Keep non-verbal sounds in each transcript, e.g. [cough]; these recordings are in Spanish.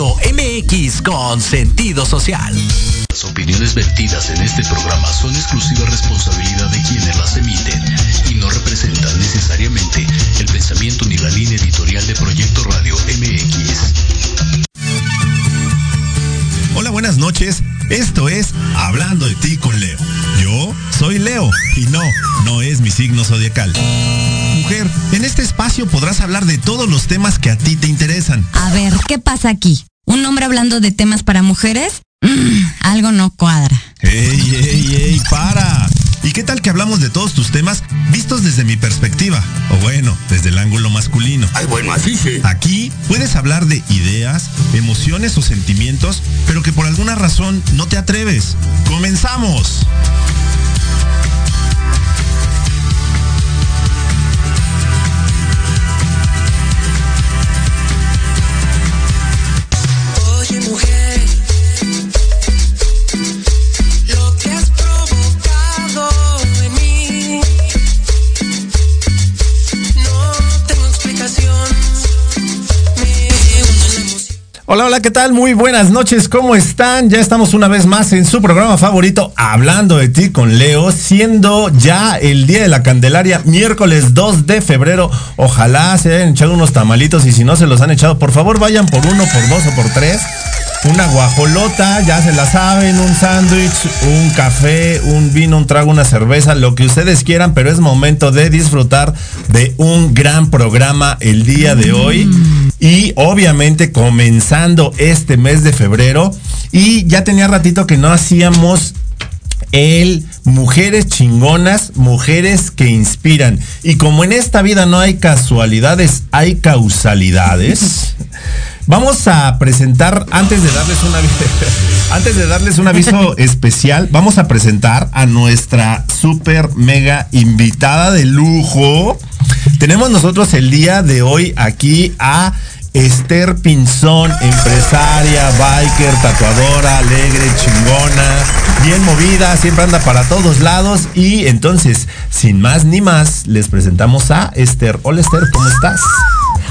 MX con sentido social. Las opiniones vertidas en este programa son exclusiva responsabilidad de quienes las emiten y no representan necesariamente el pensamiento ni la línea editorial de Proyecto Radio MX. Hola, buenas noches. Esto es Hablando de ti con Leo. Yo soy Leo y no, no es mi signo zodiacal. Mujer, en este espacio podrás hablar de todos los temas que a ti te interesan. A ver, ¿qué pasa aquí? ¿Un hombre hablando de temas para mujeres? Mm, algo no cuadra. ¡Ey, ey, ey! ¡Para! ¿Y qué tal que hablamos de todos tus temas vistos desde mi perspectiva? O bueno, desde el ángulo masculino. Ay, bueno, así sí. Aquí puedes hablar de ideas, emociones o sentimientos, pero que por alguna razón no te atreves. ¡Comenzamos! mujer. Hola, hola, ¿qué tal? Muy buenas noches, ¿cómo están? Ya estamos una vez más en su programa favorito, Hablando de ti con Leo, siendo ya el día de la Candelaria, miércoles 2 de febrero. Ojalá se hayan echado unos tamalitos y si no se los han echado, por favor vayan por uno, por dos o por tres. Una guajolota, ya se la saben, un sándwich, un café, un vino, un trago, una cerveza, lo que ustedes quieran, pero es momento de disfrutar de un gran programa el día de hoy. Y obviamente este mes de febrero. Y ya tenía ratito que no hacíamos el mujeres chingonas, mujeres que inspiran. Y como en esta vida no hay casualidades, hay causalidades. [laughs] Vamos a presentar, antes de darles un aviso, [laughs] antes de darles un aviso [laughs] especial, vamos a presentar a nuestra super mega invitada de lujo. Tenemos nosotros el día de hoy aquí a Esther Pinzón, empresaria, biker, tatuadora, alegre, chingona, bien movida, siempre anda para todos lados. Y entonces, sin más ni más, les presentamos a Esther. Hola Esther, ¿cómo estás?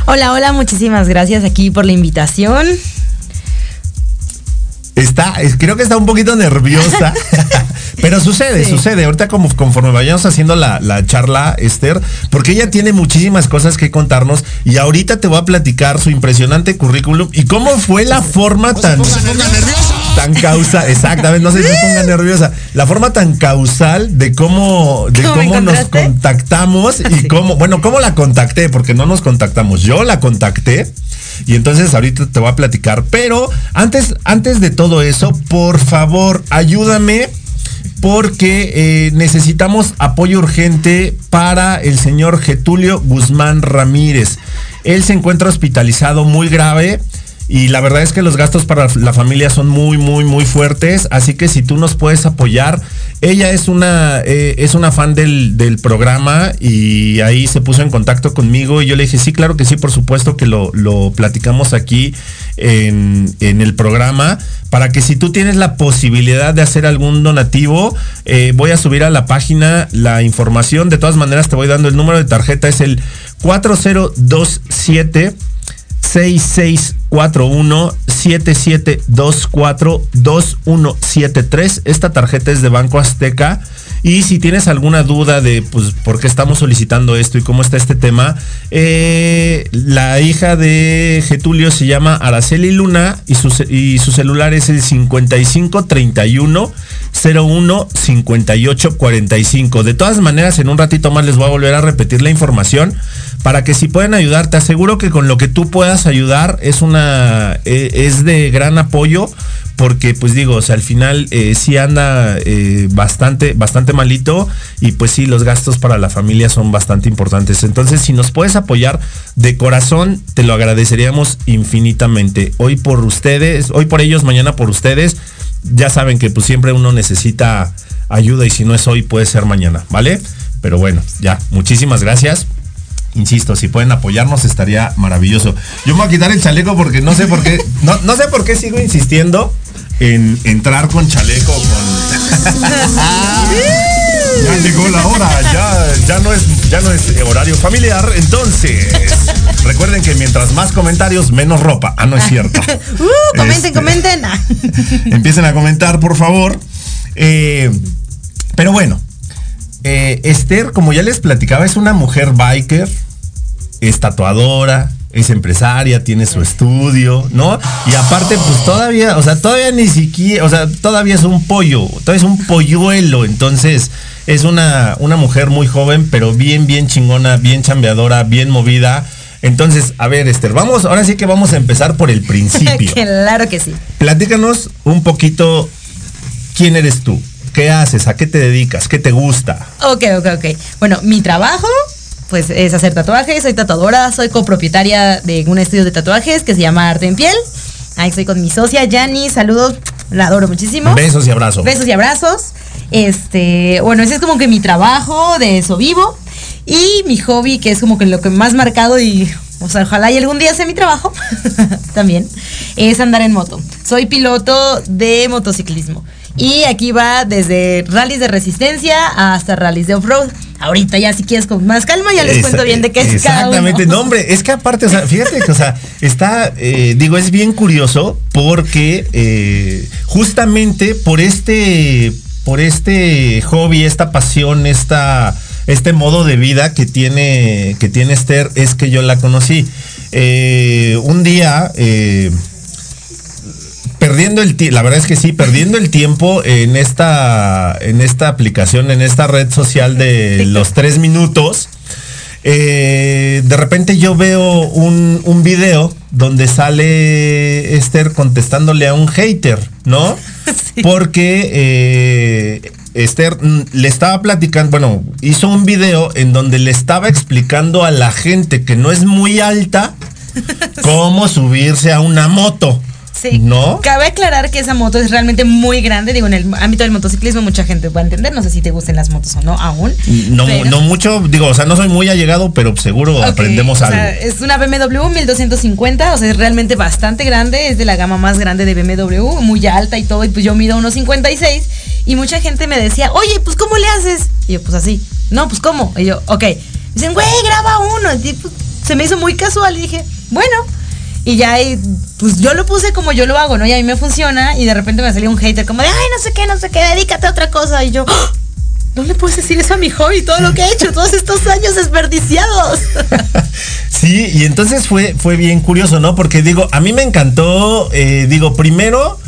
Hola, hola, muchísimas gracias aquí por la invitación. Está, creo que está un poquito nerviosa. [laughs] Pero sucede, sucede. Ahorita como conforme vayamos haciendo la, la, charla, Esther, porque ella tiene muchísimas cosas que contarnos y ahorita te voy a platicar su impresionante currículum y cómo fue la forma tan... Tan causa, exactamente, no sé si se ponga nerviosa. La forma tan causal de cómo, de cómo nos contactamos y cómo, bueno, cómo la contacté, porque no nos contactamos. Yo la contacté y entonces ahorita te voy a platicar. Pero antes, antes de todo eso, por favor, ayúdame porque eh, necesitamos apoyo urgente para el señor Getulio Guzmán Ramírez. Él se encuentra hospitalizado muy grave y la verdad es que los gastos para la familia son muy, muy, muy fuertes. Así que si tú nos puedes apoyar, ella es una, eh, es una fan del, programa y ahí se puso en contacto conmigo y yo le dije, sí, claro que sí, por supuesto que lo, platicamos aquí en, el programa para que si tú tienes la posibilidad de hacer algún donativo, eh, voy a subir a la página la información. De todas maneras, te voy dando el número de tarjeta, es el 4027 6641 7724 2173. Esta tarjeta es de Banco Azteca. Y si tienes alguna duda de pues, por qué estamos solicitando esto y cómo está este tema, eh, la hija de Getulio se llama Araceli Luna y su, y su celular es el 5531 01 58 45. De todas maneras, en un ratito más les voy a volver a repetir la información para que si pueden ayudar, te aseguro que con lo que tú puedas ayudar es una e, es de gran apoyo porque pues digo, al final eh, sí anda eh, bastante, bastante malito y pues sí, los gastos para la familia son bastante importantes. Entonces, si nos puedes apoyar de corazón, te lo agradeceríamos infinitamente. Hoy por ustedes, hoy por ellos, mañana por ustedes. Ya saben que pues siempre uno necesita ayuda y si no es hoy, puede ser mañana, ¿vale? Pero bueno, ya, muchísimas gracias insisto, si pueden apoyarnos estaría maravilloso. Yo me voy a quitar el chaleco porque no sé por qué, [laughs] no, no sé por qué sigo insistiendo en entrar con chaleco, con. [laughs] [laughs] ya llegó la hora, ya, ya, no es, ya no es horario familiar. Entonces, recuerden que mientras más comentarios, menos ropa. Ah, no es cierto. [laughs] Uh, comenten, este, comenten. [laughs] empiecen a comentar, por favor. Eh, pero bueno, eh, Esther, como ya les platicaba, es una mujer biker, es tatuadora, es empresaria, tiene su estudio, ¿no? Y aparte, pues todavía, o sea, todavía ni siquiera, o sea, todavía es un pollo, todavía es un polluelo, entonces es una, una mujer muy joven, pero bien, bien chingona, bien chambeadora, bien movida. Entonces, a ver, Esther, vamos, ahora sí que vamos a empezar por el principio. [laughs] claro que sí. Platícanos un poquito quién eres tú, qué haces, a qué te dedicas, qué te gusta. Ok, ok, ok. Bueno, mi trabajo pues es hacer tatuajes, soy tatuadora, soy copropietaria de un estudio de tatuajes que se llama Arte en Piel. Ahí estoy con mi socia Yanni, saludos, la adoro muchísimo. Besos y abrazos. Besos y abrazos. Este, bueno, ese es como que mi trabajo, de eso vivo. Y mi hobby, que es como que lo que más marcado y, o sea, ojalá y algún día sea mi trabajo, [laughs] también, es andar en moto. Soy piloto de motociclismo. Y aquí va desde rallies de resistencia hasta rallies de off-road. Ahorita ya si quieres con más calma ya les cuento bien de qué es Exactamente, no hombre, es que aparte, o sea, fíjate que, o sea, está, eh, digo, es bien curioso porque eh, justamente por este, por este hobby, esta pasión, esta, este modo de vida que tiene, que tiene Esther, es que yo la conocí. Eh, un día, perdiendo el tiempo, la verdad es que sí, perdiendo el tiempo en esta, en esta aplicación, en esta red social de los tres minutos. Eh, de repente yo veo un, un, video donde sale Esther contestándole a un hater, ¿no? [laughs] Porque eh, Esther le estaba platicando, bueno, hizo un video en donde le estaba explicando a la gente que no es muy alta [laughs] cómo subirse a una moto. Sí. ¿No? Cabe aclarar que esa moto es realmente muy grande. Digo, en el ámbito del motociclismo mucha gente va a entender. No sé si te gusten las motos o no aún. No, no mucho, digo, o sea, no soy muy allegado, pero seguro aprendemos algo. es una BMW 1250, o sea, es realmente bastante grande. Es de la gama más grande de BMW, muy alta y todo. Y pues yo mido unos 56. Y mucha gente me decía, oye, pues ¿cómo le haces? Y yo, pues así. No, pues ¿cómo? Y yo, ok. Dicen, güey, graba uno. Y, pues, se me hizo muy casual y dije, bueno Y ya, y, pues yo lo puse como yo lo hago, ¿no? Y a mí me funciona. Y de repente me salió un hater como de, ay, no sé qué, no sé qué, dedícate a otra cosa. Y yo, ¡Ah! no le puedes decir eso a mi hobby, todo lo que he hecho, todos estos años desperdiciados. [laughs] sí, y entonces fue, fue bien curioso, ¿no? Porque digo, a mí me encantó, eh, digo, primero,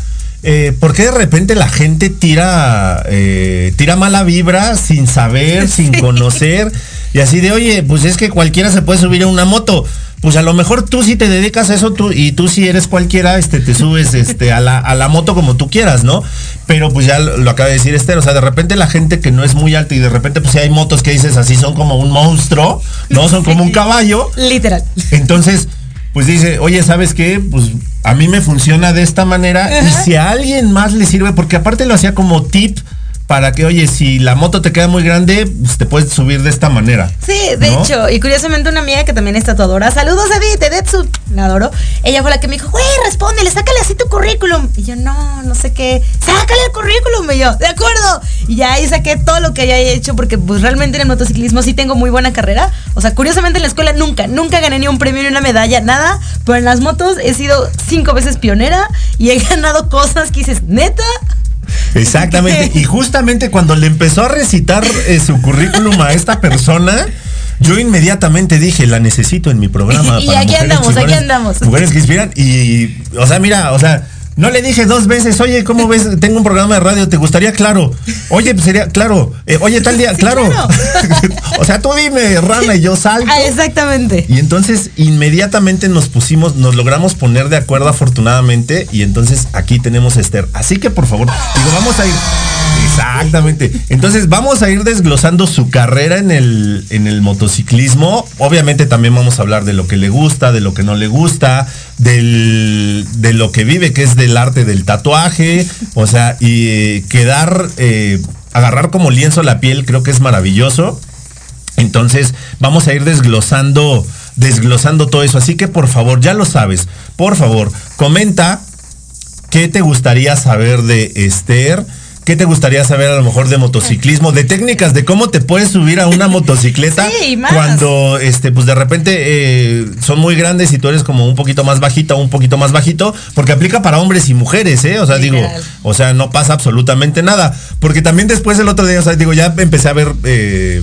eh, ¿por qué de repente la gente tira, eh, tira mala vibra sin saber, [laughs] sin conocer? Y así de, oye, pues es que cualquiera se puede subir a una moto pues a lo mejor tú si te dedicas a eso tú y tú si eres cualquiera, este te subes este a la, a la moto como tú quieras, ¿no? Pero pues ya lo, acaba de decir Esther, o sea, de repente la gente que no es muy alta y de repente pues si hay motos que dices así son como un monstruo, no son como un caballo. Literal. Entonces, pues dice, "Oye, ¿sabes qué? Pues a mí me funciona de esta manera y si a alguien más le sirve porque aparte lo hacía como tip para que, oye, si la moto te queda muy grande, pues, te puedes subir de esta manera. Sí, de hecho, y curiosamente una amiga que también es tatuadora, saludos Edith, Edetsu, la adoro, ella fue la que me dijo, güey, respóndele, sácale así tu currículum. Y yo, no, no sé qué, sácale el currículum. Y yo, de acuerdo. Y ya ahí saqué todo lo que haya hecho, porque pues realmente en el motociclismo sí tengo muy buena carrera. O sea, curiosamente en la escuela nunca, nunca gané ni un premio ni una medalla, nada. Pero en las motos he sido cinco veces pionera y he [laughs] ganado cosas que dices, neta. Exactamente. [laughs] Y justamente cuando le empezó a recitar eh, su currículum a esta persona, yo inmediatamente dije, la necesito en mi programa. [laughs] y aquí andamos, aquí andamos. Mujeres que inspiran. Y, o sea, mira, o sea, no le dije dos veces, oye, ¿cómo ves? Tengo un programa de radio, ¿te gustaría? Claro. Oye, pues sería, claro. Eh, oye, tal día, [laughs] claro. [laughs] o sea, tú dime, rana, y yo salgo. Ah, exactamente. Y entonces inmediatamente nos pusimos, nos logramos poner de acuerdo afortunadamente. Y entonces aquí tenemos a Esther. Así que por favor, digo, vamos a ir. Exactamente. Entonces vamos a ir desglosando su carrera en el, en el motociclismo. Obviamente también vamos a hablar de lo que le gusta, de lo que no le gusta, del, de lo que vive, que es del arte del tatuaje. O sea, y eh, quedar, eh, agarrar como lienzo la piel, creo que es maravilloso. Entonces vamos a ir desglosando, desglosando todo eso. Así que por favor, ya lo sabes, por favor, comenta qué te gustaría saber de Esther ¿Qué te gustaría saber a lo mejor de motociclismo, de técnicas, de cómo te puedes subir a una motocicleta [laughs] cuando este, pues de repente eh, son muy grandes y tú eres como un poquito más bajita o un poquito más bajito? Porque aplica para hombres y mujeres, ¿eh? O sea, digo, o sea, no pasa absolutamente nada. Porque también después el otro día, o sea, digo, ya empecé a ver eh,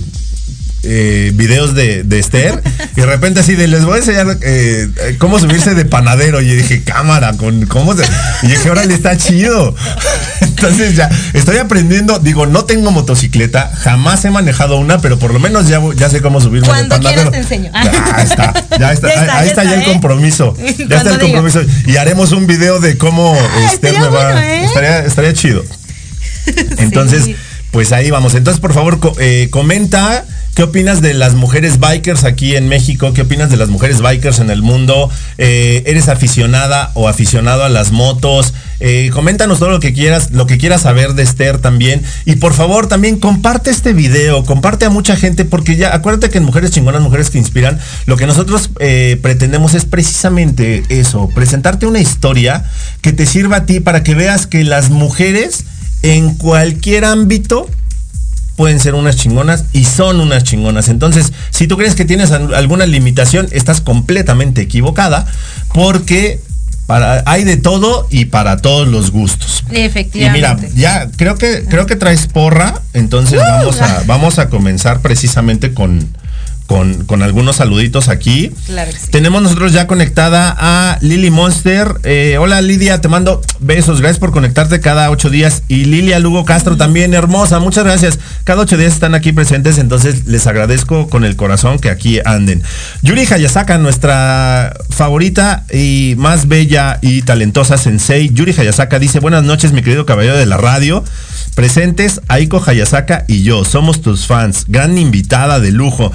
eh, videos de, de, Esther y de repente así de les voy a enseñar eh, cómo subirse de panadero. Y dije cámara con cómo se y dije órale está chido. [laughs] Entonces ya estoy aprendiendo digo no tengo motocicleta jamás he manejado una pero por lo menos ya, ya sé cómo subirme de panadero. te enseño. ya está ya está, ahí, está, ya el ¿eh? compromiso ya [laughs] está el compromiso. Y haremos un video de cómo ah, Esther me va. estaría, estaría chido. [laughs] Entonces pues ahí vamos. Entonces por favor comenta ¿Qué opinas de las mujeres bikers aquí en México? ¿Qué opinas de las mujeres bikers en el mundo? Eh, ¿Eres aficionada o aficionado a las motos? Eh, coméntanos todo lo que quieras, lo que quieras saber de Esther también. Y por favor, también comparte este video, comparte a mucha gente, porque ya acuérdate que en Mujeres Chingonas, Mujeres que Inspiran, lo que nosotros eh, pretendemos es precisamente eso, presentarte una historia que te sirva a ti para que veas que las mujeres en cualquier ámbito pueden ser unas chingonas y son unas chingonas. Entonces, si tú crees que tienes alguna limitación, estás completamente equivocada porque para, hay de todo y para todos los gustos. Efectivamente. Y mira, ya creo que creo que traes porra, entonces uh, vamos a vamos a comenzar precisamente con con, algunos saluditos aquí. Tenemos nosotros ya conectada a Lily Monster. Eh, hola Lidia, te mando besos. Gracias por conectarte cada ocho días. Y Lilia Lugo Castro también, hermosa. Muchas gracias. Cada ocho días están aquí presentes, entonces les agradezco con el corazón que aquí anden. Yuri Hayasaka, nuestra favorita y más bella y talentosa sensei. Yuri Hayasaka dice, buenas noches, mi querido caballero de la radio. Presentes, Aiko Hayasaka y yo, somos tus fans. Gran invitada de lujo.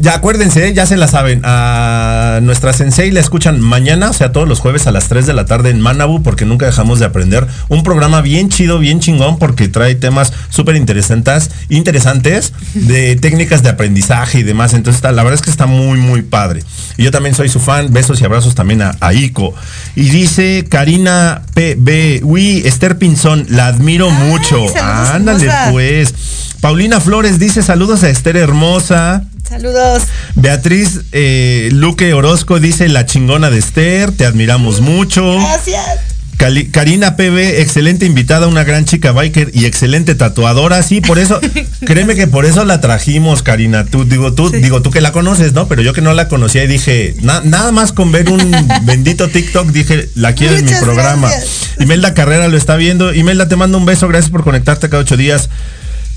Ya acuérdense, ya se la saben. A nuestra sensei la escuchan mañana, o sea, todos los jueves a las 3 de la tarde en Manabu, porque nunca dejamos de aprender. Un programa bien chido, bien chingón, porque trae temas súper interesantes, interesantes de [laughs] técnicas de aprendizaje y demás. Entonces, la verdad es que está muy, muy padre. Y yo también soy su fan. Besos y abrazos también a, a Ico. Y dice Karina PB, uy, Esther Pinzón, la admiro mucho. Ándale, pues. Paulina Flores dice saludos a Esther Hermosa. Saludos. Beatriz eh, Luque Orozco dice la chingona de Esther, te admiramos mucho. Gracias. Cali- Karina PB, excelente invitada, una gran chica biker y excelente tatuadora. Sí, por eso, [laughs] créeme que por eso la trajimos, Karina. Tú, digo, tú, digo, tú que la conoces, ¿no? Pero yo que no la conocía y dije, na- nada más con ver un [laughs] bendito TikTok, dije, la quiero en mi programa. gracias. Imelda Carrera lo está viendo. Imelda, te mando un beso, gracias por conectarte cada ocho días.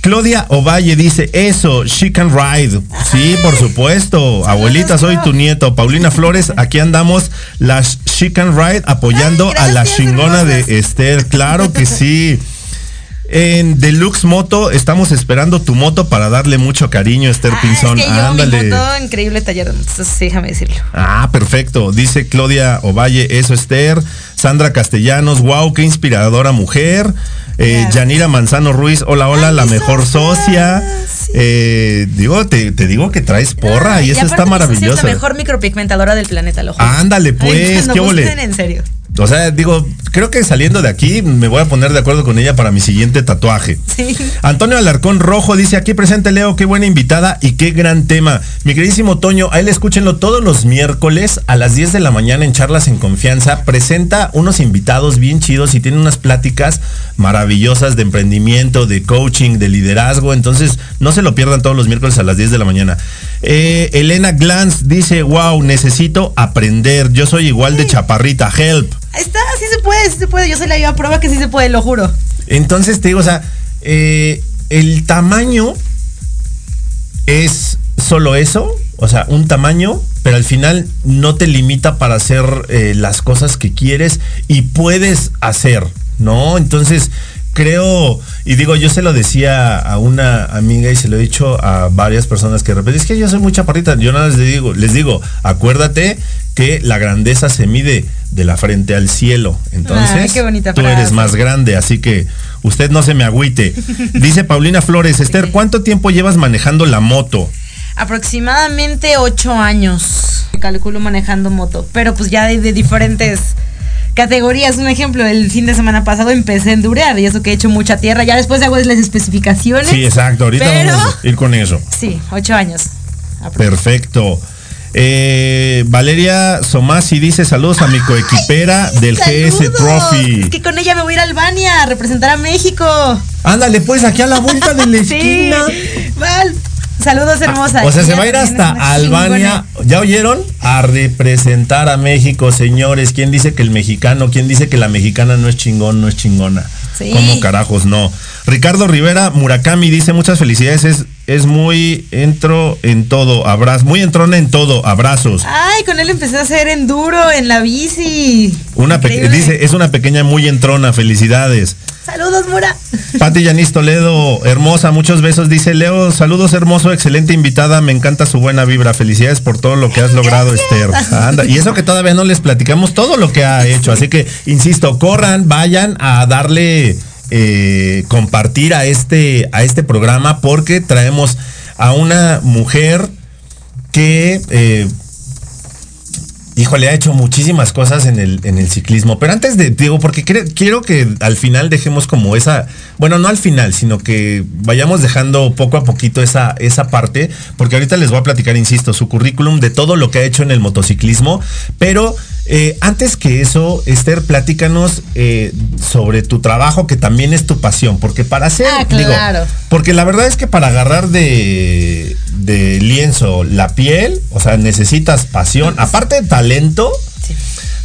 Claudia Ovalle dice, eso, she can ride. Sí, por supuesto. Abuelita, soy tu nieto. Paulina Flores, aquí andamos, las she can ride, apoyando Ay, a la chingona de Esther. Claro que sí. En Deluxe Moto, estamos esperando tu moto para darle mucho cariño, Esther Ah, Pinzón. es que yo, Ándale. mi moto, increíble taller sí, déjame decirlo. Ah, perfecto. Dice Claudia Ovalle, eso Esther. Sandra Castellanos, wow, qué inspiradora mujer. Eh. Yanira Manzano Ruiz, hola, hola, Ay, la mejor socia. Eh, digo, te, te digo que traes porra y eso está maravilloso. Es la mejor micropigmentadora del planeta, lo juro. Ándale, Ay, pues, cuando qué ole. gusten, en serio. O sea, digo, creo que saliendo de aquí me voy a poner de acuerdo con ella para mi siguiente tatuaje. Sí. Antonio Alarcón Rojo dice, aquí presente Leo, qué buena invitada y qué gran tema. Mi queridísimo Toño, a él escúchenlo todos los miércoles a las 10 de la mañana en Charlas en Confianza. Presenta unos invitados bien chidos y tiene unas pláticas maravillosas de emprendimiento, de coaching, de liderazgo. Entonces, no se lo pierdan todos los miércoles a las 10 de la mañana. Eh, Elena Glantz dice, wow, necesito aprender. Yo soy igual de chaparrita, help. Está, sí se puede, sí se puede. Yo soy la viva prueba que sí se puede, lo juro. Entonces te digo, o sea, eh, el tamaño es solo eso, o sea, un tamaño, pero al final no te limita para hacer eh, las cosas que quieres y puedes hacer, ¿no? Entonces creo, y digo, yo se lo decía a una amiga y se lo he dicho a varias personas que repente, es que yo soy muy chaparrita, yo nada les digo, les digo, acuérdate que la grandeza se mide de la frente al cielo, entonces Ay, tú eres más grande, así que usted no se me agüite. [laughs] Dice Paulina Flores, Esther, ¿cuánto tiempo llevas manejando la moto? Aproximadamente ocho años. Calculo manejando moto. Pero pues ya de, de diferentes categorías. Un ejemplo, el fin de semana pasado empecé a endurear y eso que he hecho mucha tierra. Ya después hago las especificaciones. Sí, exacto, ahorita Pero- vamos a ir con eso. Sí, ocho años. Perfecto. Eh, Valeria Somasi dice saludos a mi coequipera del GS. Trophy. Es que con ella me voy a ir a Albania a representar a México. Ándale, pues aquí a la vuelta de la [laughs] Sí. esquina. Val. Saludos, hermosa. O sea, se va a ir hasta Albania. ¿Ya oyeron? A representar a México, señores. ¿Quién dice que el mexicano, quién dice que la mexicana no es chingón, no es chingona? Sí. ¿Cómo carajos no? Ricardo Rivera Murakami dice muchas felicidades. Es, es muy entro en todo. Abrazos. Muy entrona en todo. Abrazos. Ay, con él empecé a hacer enduro en la bici. Una dice, es una pequeña muy entrona. Felicidades. Saludos, Mura. Pati Yanis Toledo, hermosa, muchos besos. Dice Leo, saludos hermoso, excelente invitada, me encanta su buena vibra. Felicidades por todo lo que has logrado, Esther. Anda, y eso que todavía no les platicamos todo lo que ha hecho. Así que, insisto, corran, vayan a darle eh, compartir a este, a este programa porque traemos a una mujer que eh, híjole, ha hecho muchísimas cosas en el, en el ciclismo. Pero antes de, digo, porque cre- quiero que al final dejemos como esa, bueno, no al final, sino que vayamos dejando poco a poquito esa, esa parte, porque ahorita les voy a platicar, insisto, su currículum de todo lo que ha hecho en el motociclismo. Pero eh, antes que eso, Esther, platícanos eh, sobre tu trabajo, que también es tu pasión, porque para hacer, Ah, digo, claro. porque la verdad es que para agarrar de, de lienzo la piel, o sea, necesitas pasión, aparte de talento, Sí.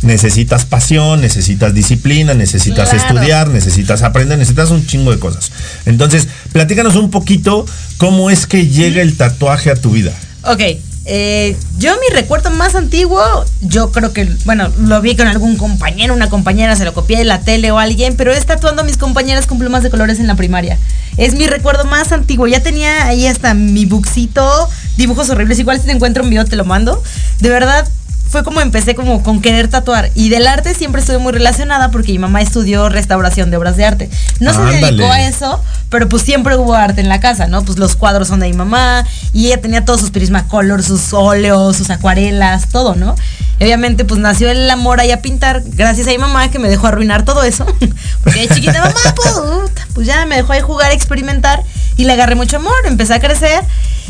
necesitas pasión, necesitas disciplina, necesitas Claro. estudiar, necesitas aprender, necesitas un chingo de cosas. Entonces, platícanos un poquito cómo es que llega el tatuaje a tu vida. Ok. Eh, yo mi recuerdo más antiguo, yo creo que, bueno, lo vi con algún compañero, una compañera, se lo copié de la tele o alguien, pero es tatuando a mis compañeras con plumas de colores en la primaria. Es mi recuerdo más antiguo. Ya tenía ahí hasta mi buxito, dibujos horribles. Igual si te encuentro un video te lo mando. De verdad, fue como empecé como con querer tatuar. Y del arte siempre estuve muy relacionada porque mi mamá estudió restauración de obras de arte. No se Ándale. dedicó a eso, pero pues siempre hubo arte en la casa, ¿no? Pues los cuadros son de mi mamá y ella tenía todos sus Prismacolor, sus óleos, sus acuarelas, todo, ¿no? Y obviamente pues nació el amor ahí a pintar gracias a mi mamá que me dejó arruinar todo eso. [laughs] Porque de chiquita, mamá, pues, pues ya me dejó ahí jugar, experimentar Y le agarré mucho amor, empecé a crecer.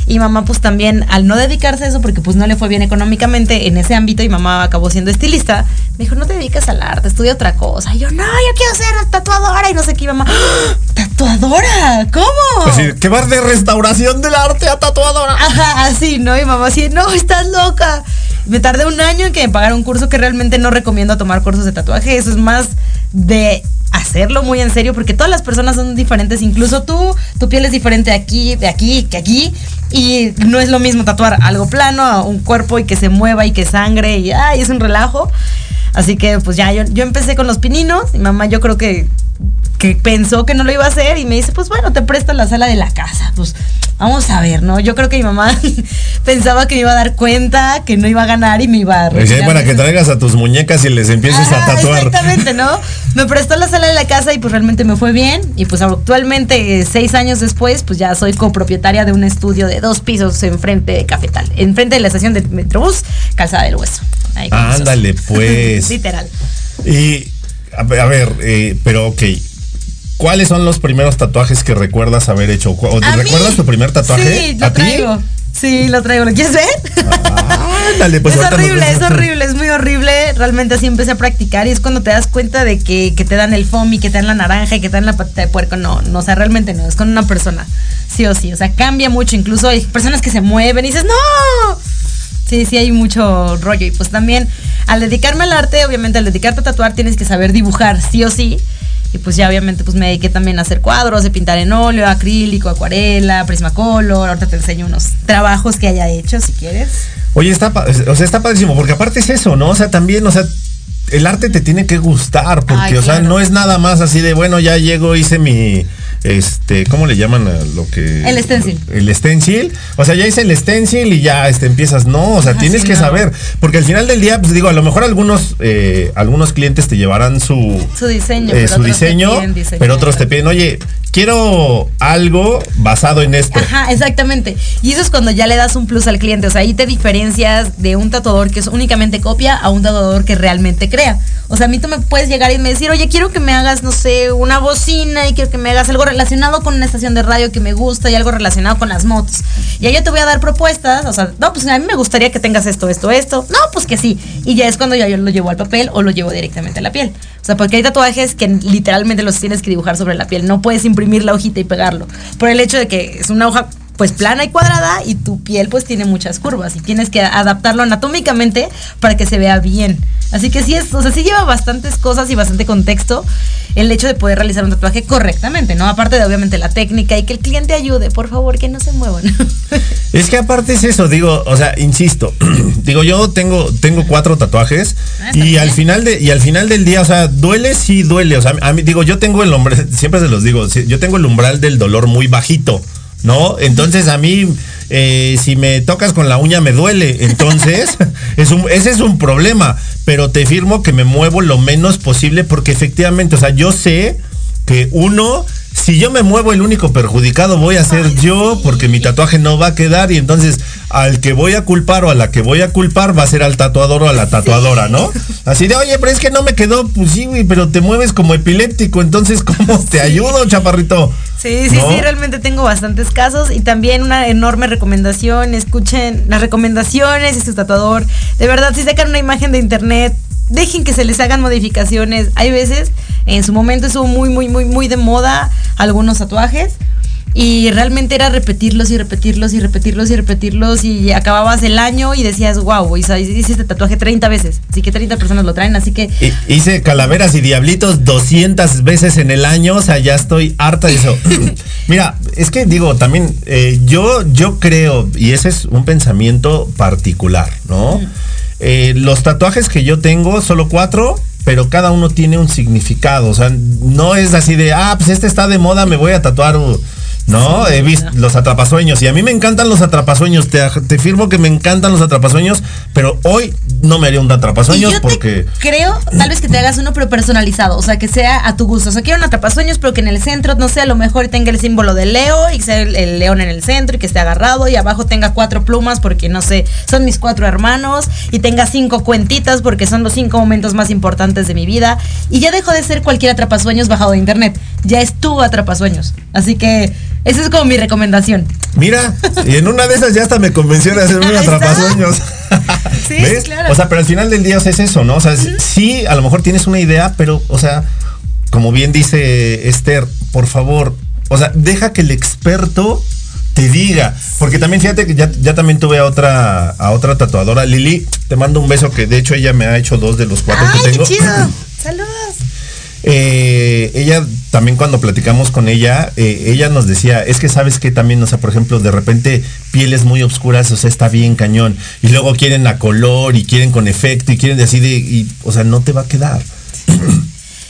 Y mamá pues también al no dedicarse a eso, porque pues no le fue bien económicamente en ese ámbito y mamá acabó siendo estilista, me dijo, no te dediques al arte, estudia otra cosa. Y yo, no, yo quiero ser tatuadora y no sé qué, y mamá, ¡Ah! ¿tatuadora? ¿Cómo? Pues ¿qué vas de restauración del arte a tatuadora? Ajá, así, ¿no? Y mamá así, no, estás loca. Me tardé un año en que me pagara un curso que realmente no recomiendo tomar cursos de tatuaje. Eso es más de hacerlo muy en serio porque todas las personas son diferentes, incluso tú, tu piel es diferente aquí, de aquí, que aquí y no es lo mismo tatuar algo plano a un cuerpo y que se mueva y que sangre y ay, es un relajo. Así que pues ya yo, yo empecé con los pininos y mamá yo creo que que pensó que no lo iba a hacer y me dice, pues bueno, te presto la sala de la casa. Pues vamos a ver, ¿no? Yo creo que mi mamá [laughs] pensaba que me iba a dar cuenta, que no iba a ganar y me iba a... Pues sí, para que traigas a tus muñecas y les empieces a tatuar. Exactamente, ¿no? Me prestó la sala de la casa y pues realmente me fue bien. Y pues actualmente, eh, seis años después, pues ya soy copropietaria de un estudio de dos pisos enfrente de Cafetal, enfrente de la estación del Metrobús, Calzada del Hueso. Ahí. Ándale, pues. [laughs] Literal. Y, a ver, a ver, eh, pero ok. ¿Cuáles son los primeros tatuajes que recuerdas haber hecho? ¿O te ¿A mí? recuerdas tu primer tatuaje? Sí, lo ¿A ti? traigo. Sí, lo traigo. ¿Lo quieres ver? Ándale, pues es horrible, es horrible, es muy horrible. Realmente así empecé a practicar y es cuando te das cuenta de que, que te dan el foamy, que te dan la naranja y que te dan la patita de puerco. No, no, o sea, realmente no, es con una persona. Sí o sí, o sea, cambia mucho. Incluso hay personas que se mueven y dices, ¡no! Sí, sí, hay mucho rollo. Y pues también, al dedicarme al arte, obviamente al dedicarte a tatuar, tienes que saber dibujar, sí o sí. Y pues ya obviamente pues me dediqué también a hacer cuadros, de pintar en óleo, acrílico, acuarela, prismacolor. Ahorita te enseño unos trabajos que haya hecho, si quieres. Oye, está, o sea, está padrísimo, porque aparte es eso, ¿no? O sea, también, o sea, el arte te tiene que gustar, porque, Ay, o sea, claro. no es nada más así de, bueno, ya llego, hice mi, este, ¿cómo le llaman a lo que? El stencil. El stencil. O sea, ya hice el stencil y ya, este, empiezas, no, o sea, Ajá, tienes sí, que no. saber, porque al final del día, pues digo, a lo mejor algunos, eh, algunos clientes te llevarán su, Su diseño, eh, pero su otros diseño. pero otros te piden, oye, quiero algo basado en esto. Ajá, exactamente. Y eso es cuando ya le das un plus al cliente. O sea, ahí te diferencias de un tatuador que es únicamente copia a un tatuador que realmente crea. O sea, a mí tú me puedes llegar y me decir, oye, quiero que me hagas, no sé, una bocina y quiero que me hagas algo relacionado con una estación de radio que me gusta y algo relacionado con las motos. Y ahí yo te voy a dar propuestas. O sea, no, pues a mí me gustaría que tengas esto, esto, esto. No, pues que sí. Y ya es cuando ya yo lo llevo al papel o lo llevo directamente a la piel. O sea, porque hay tatuajes que literalmente los tienes que dibujar sobre la piel. No puedes imprimir la hojita y pegarlo. Por el hecho de que es una hoja pues plana y cuadrada y tu piel pues tiene muchas curvas y tienes que adaptarlo anatómicamente para que se vea bien. Así que sí es, o sea, sí lleva bastantes cosas y bastante contexto el hecho de poder realizar un tatuaje correctamente, ¿no? Aparte de obviamente la técnica y que el cliente ayude, por favor, que no se muevan. [laughs] Es que aparte es eso, digo, o sea, insisto, [clears throat] digo, yo tengo, tengo cuatro tatuajes Ah, y bien. al final de, y al final del día, o sea, duele, sí duele. O sea, a mí, digo, yo tengo el umbral, [laughs] siempre se los digo, yo tengo el umbral del dolor muy bajito, ¿no? Entonces a mí, eh, si me tocas con la uña me duele. Entonces, [laughs] es un, ese es un problema. Pero te firmo que me muevo lo menos posible porque efectivamente, o sea, yo sé que uno, si yo me muevo, el único perjudicado voy a ser yo, porque mi tatuaje no va a quedar, y entonces al que voy a culpar o a la que voy a culpar va a ser al tatuador o a la tatuadora, ¿no? Así de, oye, pero es que no me quedó, pues sí, güey, pero te mueves como epiléptico, entonces, [laughs] ¿cómo te ayudo, chaparrito? Sí, sí, ¿No? sí, realmente tengo bastantes casos y también una enorme recomendación, escuchen las recomendaciones y su tatuador. De verdad, si sacan una imagen de internet, dejen que se les hagan modificaciones. Hay veces, en su momento estuvo muy, muy, muy, muy de moda algunos tatuajes. Y realmente era repetirlos y repetirlos y repetirlos y repetirlos y acababas el año y decías, wow, hice este tatuaje 30 veces. Así que 30 personas lo traen, así que Hi- Hice calaveras y diablitos 200 veces en el año, o sea, ya estoy harta de eso. [laughs] Mira, es que digo, también eh, yo, yo creo, y ese es un pensamiento particular, ¿no? Eh, los tatuajes que yo tengo, solo cuatro, pero cada uno tiene un significado, o sea, no es así de, ah, pues este está de moda, me voy a tatuar. uh, No, he visto los atrapasueños y a mí me encantan los atrapasueños. Te, te firmo que me encantan los atrapasueños, pero hoy no me haría un Y atrapasueños yo porque. te creo, tal vez que te hagas uno, pero personalizado. O sea, que sea a tu gusto. O sea, quiero un atrapasueños, pero que en el centro, no sé, a lo mejor tenga el símbolo de Leo y que sea el, el león en el centro y que esté agarrado y abajo tenga cuatro plumas porque, no sé, son mis cuatro hermanos y tenga cinco cuentitas porque son los cinco momentos más importantes de mi vida. Y ya dejó de ser cualquier atrapasueños bajado de internet. ya es tu atrapasueños. Así que esa es como mi recomendación. Mira, y en una de esas ya hasta me convenció de hacer un [laughs] atrapasueños. [laughs] Sí, ¿Ves? claro. O sea, pero al final del día o sea, es eso, ¿no? O sea, sí, a lo mejor tienes una idea, pero, o sea, como bien dice Esther, por favor, o sea, deja que el experto te diga. Porque también fíjate que ya, ya también tuve a otra, a otra tatuadora, Lili, te mando un beso que de hecho ella me ha hecho dos de los cuatro ¡Ay, que tengo. qué chido! [clears throat] ¡Saludos! Eh, ella también cuando platicamos con ella, eh, ella nos decía, es que sabes que también, o sea, por ejemplo, de repente pieles muy oscuras, o sea, está bien cañón, y luego quieren a color y quieren con efecto y quieren decir, y, o sea, no te va a quedar.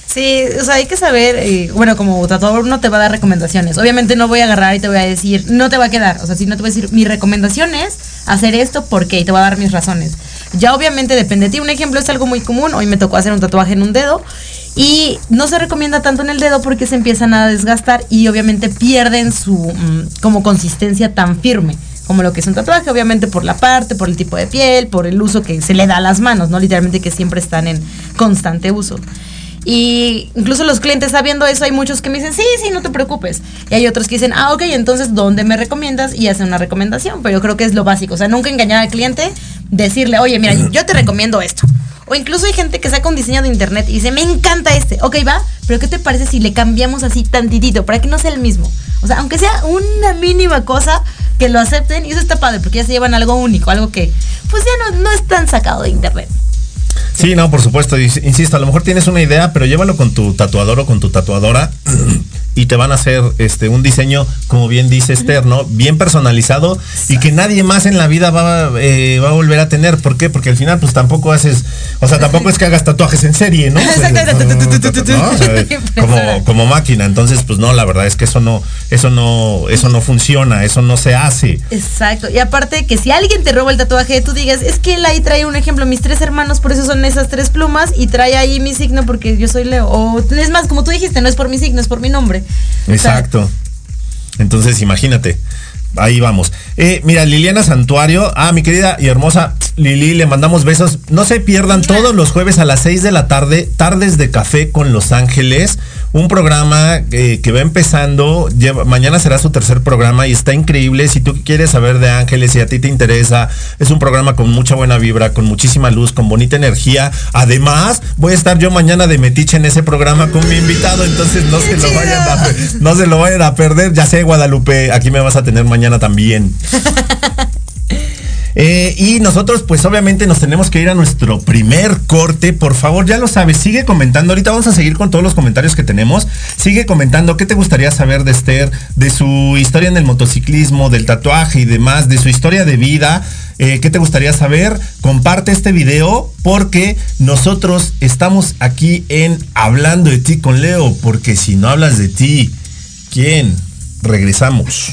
Sí, o sea, hay que saber, eh, bueno, como tatuador uno te va a dar recomendaciones. Obviamente no voy a agarrar y te voy a decir, no te va a quedar. O sea, si no te voy a decir, mi recomendación es hacer esto porque y te voy a dar mis razones. Ya obviamente depende de ti. Un ejemplo es algo muy común. Hoy me tocó hacer un tatuaje en un dedo y no se recomienda tanto en el dedo porque se empiezan a desgastar y obviamente pierden su mm, como consistencia tan firme como lo que es un tatuaje, obviamente por la parte, por el tipo de piel, por el uso que se le da a las manos, ¿no? Literalmente que siempre están en constante uso. Y incluso los clientes sabiendo eso, hay muchos que me dicen, sí, sí, no te preocupes. Y hay otros que dicen, ah, ok, entonces, ¿dónde me recomiendas? Y hacen una recomendación. Pero yo creo que es lo básico. O sea, nunca engañar al cliente, decirle, oye, mira, yo te recomiendo esto. O incluso hay gente que saca un diseño de internet y dice, me encanta este. Ok, va, pero ¿qué te parece si le cambiamos así tantitito para que no sea el mismo? O sea, aunque sea una mínima cosa, que lo acepten y eso está padre porque ya se llevan algo único, algo que pues ya no, no es tan sacado de internet. Sí, no, por supuesto. Insisto, a lo mejor tienes una idea, pero llévalo con tu tatuador o con tu tatuadora [clears throat] y te van a hacer este un diseño, como bien dice Esther, ¿no? Bien personalizado y que nadie más en la vida va, eh, va a volver a tener. ¿Por qué? Porque al final, pues tampoco haces, o sea, tampoco es que hagas tatuajes en serie, ¿no? ¿No? O sea, [laughs] como, como máquina. Entonces, pues no, la verdad es que eso no, eso no, eso no funciona, eso no se hace. Exacto. Y aparte que si alguien te roba el tatuaje, tú digas, es que él ahí trae un ejemplo, mis tres hermanos, por eso son esas tres plumas, y trae ahí mi signo porque yo soy Leo. O es más, como tú dijiste, no es por mi signo, es por mi nombre. Exacto. Entonces, imagínate. Ahí vamos. Eh, mira, Liliana Santuario. Ah, mi querida y hermosa Lili, le mandamos besos. No se pierdan todos los jueves a las 6 de la tarde, Tardes de Café con Los Ángeles. Un programa eh, que va empezando. mañana será su tercer programa y está increíble. Si tú quieres saber de ángeles y a ti te interesa, es un programa con mucha buena vibra, con muchísima luz, con bonita energía. Además, voy a estar yo mañana de metiche en ese programa con mi invitado. Entonces no se lo vayan a, no se lo vayan a perder. Ya sé, Guadalupe, aquí me vas a tener mañana también. [laughs] Eh, y nosotros, pues obviamente nos tenemos que ir a nuestro primer corte. Por favor, ya lo sabes, sigue comentando. Ahorita vamos a seguir con todos los comentarios que tenemos. Sigue comentando qué te gustaría saber de Esther, de su historia en el motociclismo, del tatuaje y demás, de su historia de vida. Eh, ¿Qué te gustaría saber? Comparte este video porque nosotros estamos aquí en Hablando de ti con Leo. Porque si no hablas de ti, ¿quién? Regresamos.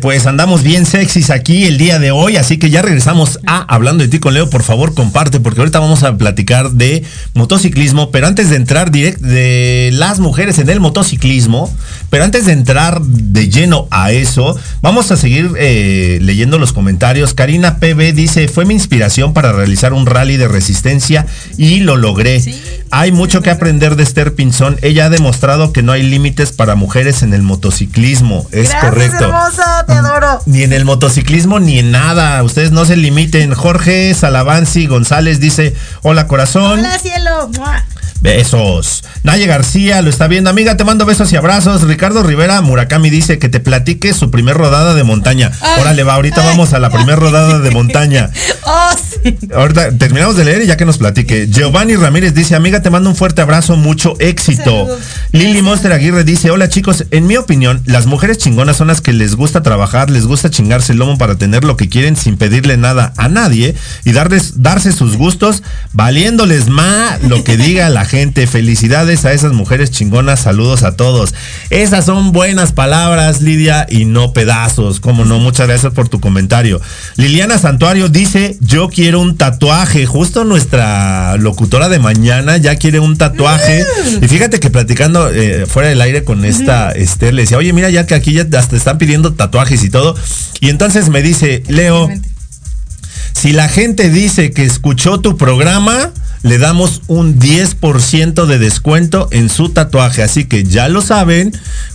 Pues andamos bien sexys aquí el día de hoy, así que ya regresamos a Hablando de ti con Leo, por favor comparte, porque ahorita vamos a platicar de motociclismo, pero antes de entrar direct de las mujeres en el motociclismo, pero antes de entrar de lleno a eso, vamos a seguir eh, leyendo los comentarios. Karina PB dice, fue mi inspiración para realizar un rally de resistencia y lo logré. hay mucho que aprender de Esther Pinzón, ella ha demostrado que no hay límites para mujeres en el motociclismo, es Gracias, correcto. hermosa, te adoro. Ni en el motociclismo ni en nada. Ustedes no se limiten. Jorge Salavanzi González dice, hola corazón. Hola, cielo. Besos. Naye García lo está viendo. Amiga, te mando besos y abrazos. Ricardo Rivera Murakami dice que te platique su primer rodada de montaña. Ay, Órale, va, ahorita ay. vamos a la primer rodada de montaña. [laughs] Oh, sí. Ahorita terminamos de leer y ya que nos platique. Giovanni Ramírez dice, amiga, te mando un fuerte abrazo, mucho éxito. Saludos. Lili Monster Aguirre dice, hola chicos, en mi opinión, las mujeres chingonas son las que les gusta trabajar, les gusta chingarse el lomo para tener lo que quieren sin pedirle nada a nadie y darles, darse sus gustos, valiéndoles más lo que diga la gente. Felicidades a esas mujeres chingonas, saludos a todos. Esas son buenas palabras, Lidia, y no pedazos. Como no, muchas gracias por tu comentario. Liliana Santuario dice, yo quiero un tatuaje. Justo nuestra locutora de mañana ya quiere un tatuaje. Y fíjate que platicando eh, fuera del aire con esta Esther, le decía, oye, mira, ya que aquí ya hasta están pidiendo tatuajes y todo. Y entonces me dice, Leo, si la gente dice que escuchó tu programa, le damos un 10% de descuento en su tatuaje. Así que ya lo saben,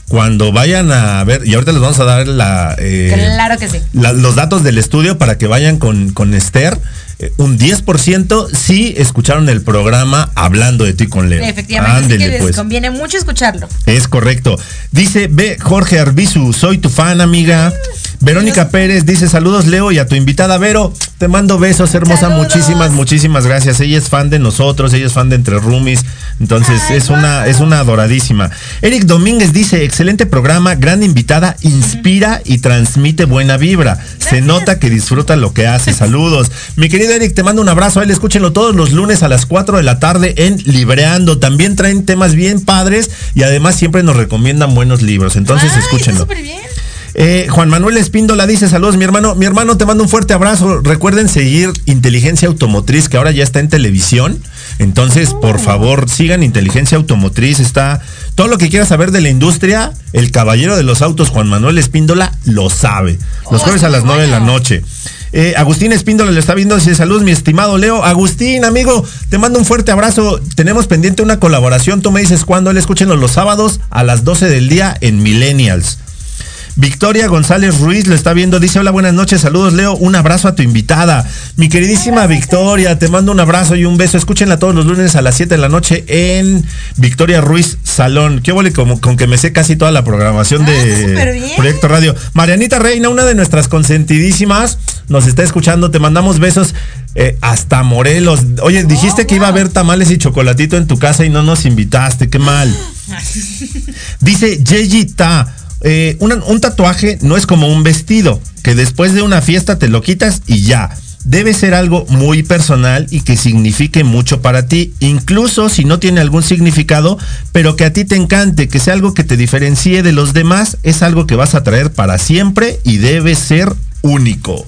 cuando vayan a ver, y ahorita les vamos a dar la, eh, Claro que sí. la- los datos del estudio para que vayan con, con Esther. Eh, Un 10% si escucharon el programa hablando de ti con Leo. Efectivamente, que les pues. conviene mucho escucharlo. Es correcto. Dice, ve Jorge Arbizu, soy tu fan, amiga. Verónica Pérez dice, saludos Leo y a tu invitada Vero, te mando besos, hermosa, Saludos. muchísimas, muchísimas gracias. Ella es fan de nosotros, ella es fan de Entre Roomies, entonces Ay, es una, es una adoradísima. Eric Domínguez dice, excelente programa, gran invitada, inspira y transmite buena vibra. Se nota que disfruta lo que hace. [laughs] Saludos. Mi querido Eric, te mando un abrazo. A él escúchenlo todos los lunes a las 4 de la tarde en Libreando. También traen temas bien padres y además siempre nos recomiendan buenos libros. Entonces Ay, escúchenlo. bien. Eh, Juan Manuel Espíndola dice saludos mi hermano. Mi hermano te mando un fuerte abrazo. Recuerden seguir Inteligencia Automotriz que ahora ya está en televisión. Entonces, por favor, sigan Inteligencia Automotriz. Está todo lo que quieras saber de la industria. El caballero de los autos, Juan Manuel Espíndola, lo sabe. Los Oh, jueves a las 9 de la noche. Eh, Agustín Espíndola le está viendo. Dice saludos, mi estimado Leo. Agustín, amigo, te mando un fuerte abrazo. Tenemos pendiente una colaboración. Tú me dices cuándo. Él escúchenos los sábados a las 12 del día en Millennials. Victoria González Ruiz lo está viendo, dice hola, buenas noches, saludos Leo, un abrazo a tu invitada. Mi queridísima Victoria, te mando un abrazo y un beso. Escúchenla todos los lunes a las 7 de la noche en Victoria Ruiz Salón. Qué vale como con que me sé casi toda la programación Ah, de. Proyecto Radio. Marianita Reina, una de nuestras consentidísimas, nos está escuchando, te mandamos besos eh, hasta Morelos. Oye, dijiste que iba a haber tamales y chocolatito en tu casa y no nos invitaste, qué mal. [laughs] Dice Yeji Ta, eh, un tatuaje no es como un vestido, que después de una fiesta te lo quitas y ya. Debe ser algo muy personal y que signifique mucho para ti, incluso si no tiene algún significado, pero que a ti te encante, que sea algo que te diferencie de los demás, es algo que vas a traer para siempre y debe ser único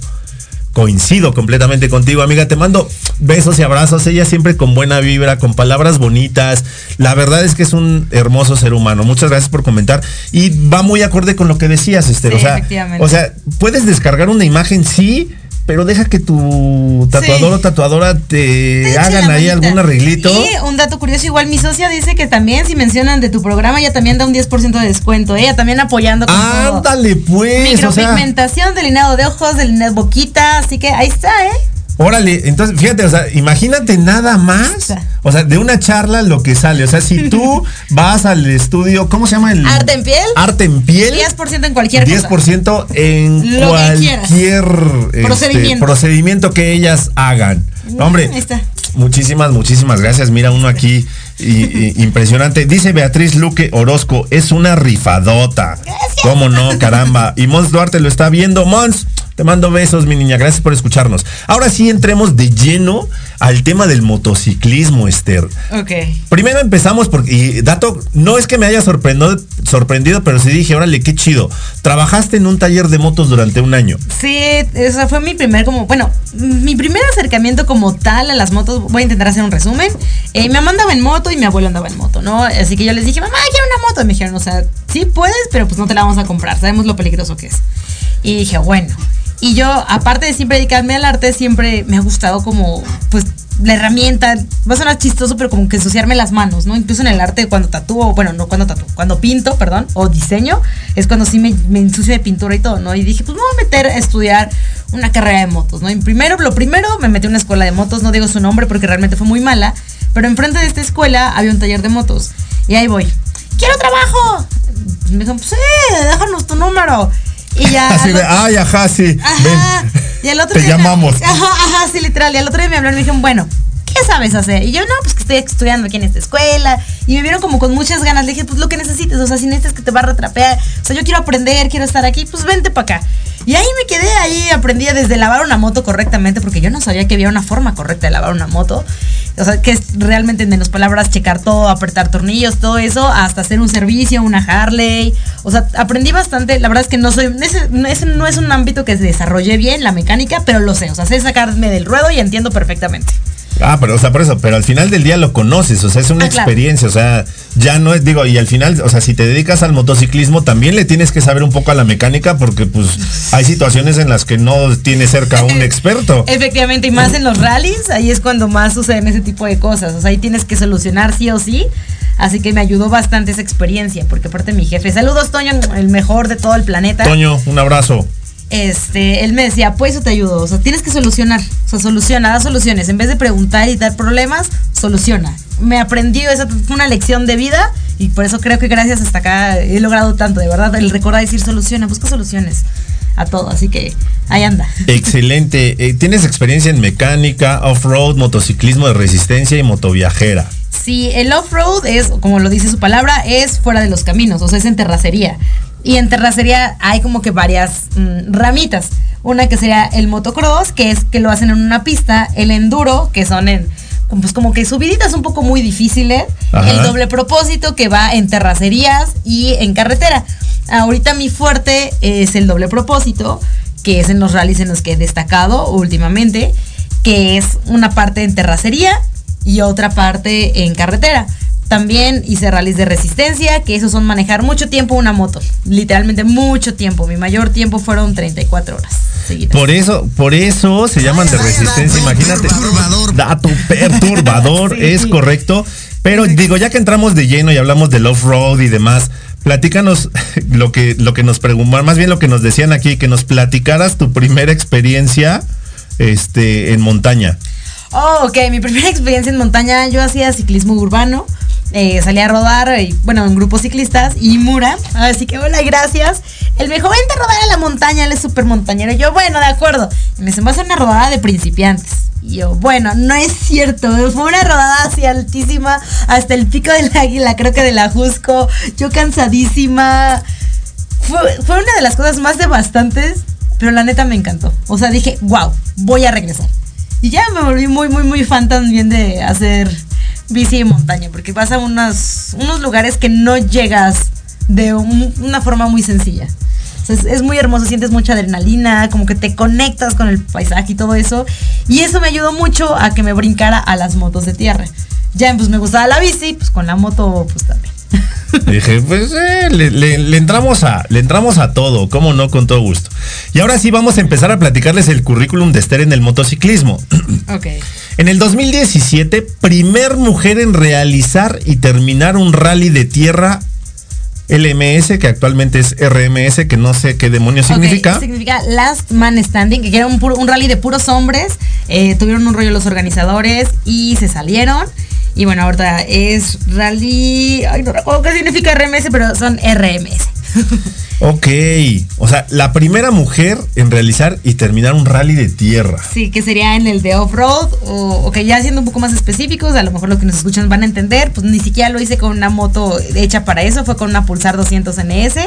coincido completamente contigo, amiga. Te mando besos y abrazos. Ella siempre con buena vibra, con palabras bonitas. La verdad es que es un hermoso ser humano. Muchas gracias por comentar. Y va muy acorde con lo que decías, Esther. Sí, o sea, efectivamente. o sea, puedes descargar una imagen, sí. Pero deja que tu tatuador Sí. o tatuadora te, hagan ahí algún arreglito. Y un dato curioso, igual mi socia dice que también si mencionan de tu programa, ella también da un 10% de descuento. Ella también apoyando con todo. Ándale, pues. o sea, Micropigmentación, delineado de ojos, delineado de boquita, así que ahí está, ¿eh? Órale, entonces fíjate, o sea, imagínate nada más, o sea, de una charla lo que sale, o sea, si tú [laughs] vas al estudio, ¿cómo se llama el? Arte en piel. Arte en piel. 10% en cualquier cosa. 10% en Lo que quieras. cualquier este, Procedimiento. procedimiento que ellas hagan. Hombre, Ahí está. muchísimas, muchísimas gracias. Mira uno aquí y- y- [laughs] impresionante. Dice Beatriz Luque Orozco, es una rifadota. ¿Cómo no? Caramba. Y Mons Duarte lo está viendo. Mons, te mando besos, mi niña. Gracias por escucharnos. Ahora sí entremos de lleno al tema del motociclismo, Esther. Ok. Primero empezamos porque, y dato, no es que me haya sorprendido, sorprendido, pero sí dije, órale, qué chido. Trabajaste en un taller de motos durante un año. Sí, esa fue mi primer como, bueno, mi primer acercamiento como tal a las motos, voy a intentar hacer un resumen. Eh, mi mamá andaba en moto y mi abuelo andaba en moto, ¿no? Así que yo les dije, mamá, quiero una moto. Y me dijeron, o sea, sí puedes, pero pues no te la vamos a comprar, sabemos lo peligroso que es. Y dije, bueno. Y yo, aparte de siempre dedicarme al arte, siempre me ha gustado como, pues, la herramienta, va a sonar chistoso, pero como que ensuciarme las manos, ¿no? Incluso en el arte cuando tatúo, bueno, no cuando tatúo, cuando pinto, perdón, o diseño, es cuando sí me, me ensucio de pintura y todo, ¿no? Y dije, pues me voy a meter a estudiar una carrera de motos, ¿no? Y primero, lo primero, me metí a una escuela de motos, no digo su nombre porque realmente fue muy mala, pero enfrente de esta escuela había un taller de motos. Y ahí voy, quiero trabajo. Me dijeron, pues sí, déjanos tu número. Y ya... [laughs] Así de, ay, ajá, sí. Ajá. ven. Y el otro Te día me- llamamos. Ajá, ajá, sí, literal. Y el otro día me hablaron y me dijeron, bueno, ¿qué sabes hacer? Y yo, no, pues que estoy estudiando aquí en esta escuela. Y me vieron como con muchas ganas. Le dije, pues lo que necesites. O sea, si necesitas que te va a retrapear. O sea, yo quiero aprender, quiero estar aquí, pues vente para acá. Y ahí me quedé, ahí aprendí desde lavar una moto correctamente, porque yo no sabía que había una forma correcta de lavar una moto. O sea, que es realmente en menos palabras checar todo, apretar tornillos, todo eso, hasta hacer un servicio, una Harley. O sea, aprendí bastante. La verdad es que no soy, ese, no es un ámbito que desarrollé bien, la mecánica, pero lo sé. O sea, sé sacarme del ruedo y entiendo perfectamente. Ah, pero, o sea, por eso, pero al final del día lo conoces, o sea, es una Ah, claro. experiencia, o sea, ya no es, digo, y al final, o sea, si te dedicas al motociclismo, también le tienes que saber un poco a la mecánica, porque pues hay situaciones en las que no tienes cerca a un [laughs] experto. Efectivamente, y más en los rallies, ahí es cuando más suceden ese tipo de cosas. O sea, ahí tienes que solucionar sí o sí. Así que me ayudó bastante esa experiencia, porque aparte mi jefe, saludos Toño, el mejor de todo el planeta. Toño, un abrazo. Este, él me decía, pues eso te ayudo, o sea, tienes que solucionar, o sea, soluciona, da soluciones, en vez de preguntar y dar problemas, soluciona. Me aprendí, esa fue una lección de vida y por eso creo que gracias hasta acá he logrado tanto, de verdad, el recordar decir soluciona, busca soluciones a todo, así que ahí anda. Excelente. [laughs] Eh, ¿Tienes experiencia en mecánica, off-road, motociclismo de resistencia y motoviajera? Sí, el off-road es, como lo dice su palabra, es fuera de los caminos, o sea, es en terracería. Y en terracería hay como que varias mm, ramitas. Una que sería el motocross, que es que lo hacen en una pista, el enduro, que son en pues como que subiditas un poco muy difíciles, Ajá. el doble propósito que va en terracerías y en carretera. Ahorita mi fuerte es el doble propósito, que es en los rallies en los que he destacado últimamente, que es una parte en terracería y otra parte en carretera. También hice rallies de resistencia, que esos son manejar mucho tiempo una moto, literalmente mucho tiempo. Mi mayor tiempo fueron 34 horas seguidas. Por eso, por eso se llaman de resistencia, imagínate. Perturbador. Dato perturbador, [laughs] Sí. es correcto. Pero digo, ya que entramos de lleno y hablamos del off-road y demás, platícanos [laughs] lo que, lo que nos preguntaban, más bien lo que nos decían aquí, que nos platicaras tu primera experiencia este, en montaña. Oh, ok, mi primera [laughs] experiencia en montaña, yo hacía ciclismo urbano, eh, salía a rodar, y, bueno, en grupos ciclistas, y Mura, así que hola, gracias. Él me dijo, vente a rodar a la montaña, él es súper montañero. Y yo, bueno, de acuerdo. Y me dice, a hacer una rodada de principiantes. Y yo, bueno, no es cierto, fue una rodada así altísima, hasta el pico del águila, creo que de la Jusco, yo cansadísima. Fue, fue una de las cosas más devastantes, pero la neta me encantó. O sea, dije, wow, voy a regresar. Y ya me volví muy, muy, muy fan también de hacer bici de montaña, porque vas a unos, unos lugares que no llegas de un- una forma muy sencilla. Es muy hermoso, sientes mucha adrenalina, como que te conectas con el paisaje y todo eso. Y eso me ayudó mucho a que me brincara a las motos de tierra. Ya pues me gustaba la bici, pues con la moto pues también. [laughs] Dije, pues eh, le, le- le entramos a, le entramos a todo, cómo no, con todo gusto. Y ahora sí vamos a empezar a platicarles el currículum de Esther en el motociclismo. [clears throat] ok. En el 2017, primer mujer en realizar y terminar un rally de tierra LMS, que actualmente es RMS, que no sé qué demonios Ok, significa. Significa Last Man Standing, que era un, puro- un rally de puros hombres. eh, tuvieron un rollo los organizadores y se salieron. Y bueno, ahorita es rally. Ay, no recuerdo qué significa RMS, pero son RMS. [laughs] Ok, o sea, la primera mujer en realizar y terminar un rally de tierra. Sí, que sería en el de off-road o, que ya siendo un poco más específicos, a lo mejor los que nos escuchan van a entender, pues ni siquiera lo hice con una moto hecha para eso, fue con una Pulsar 200 NS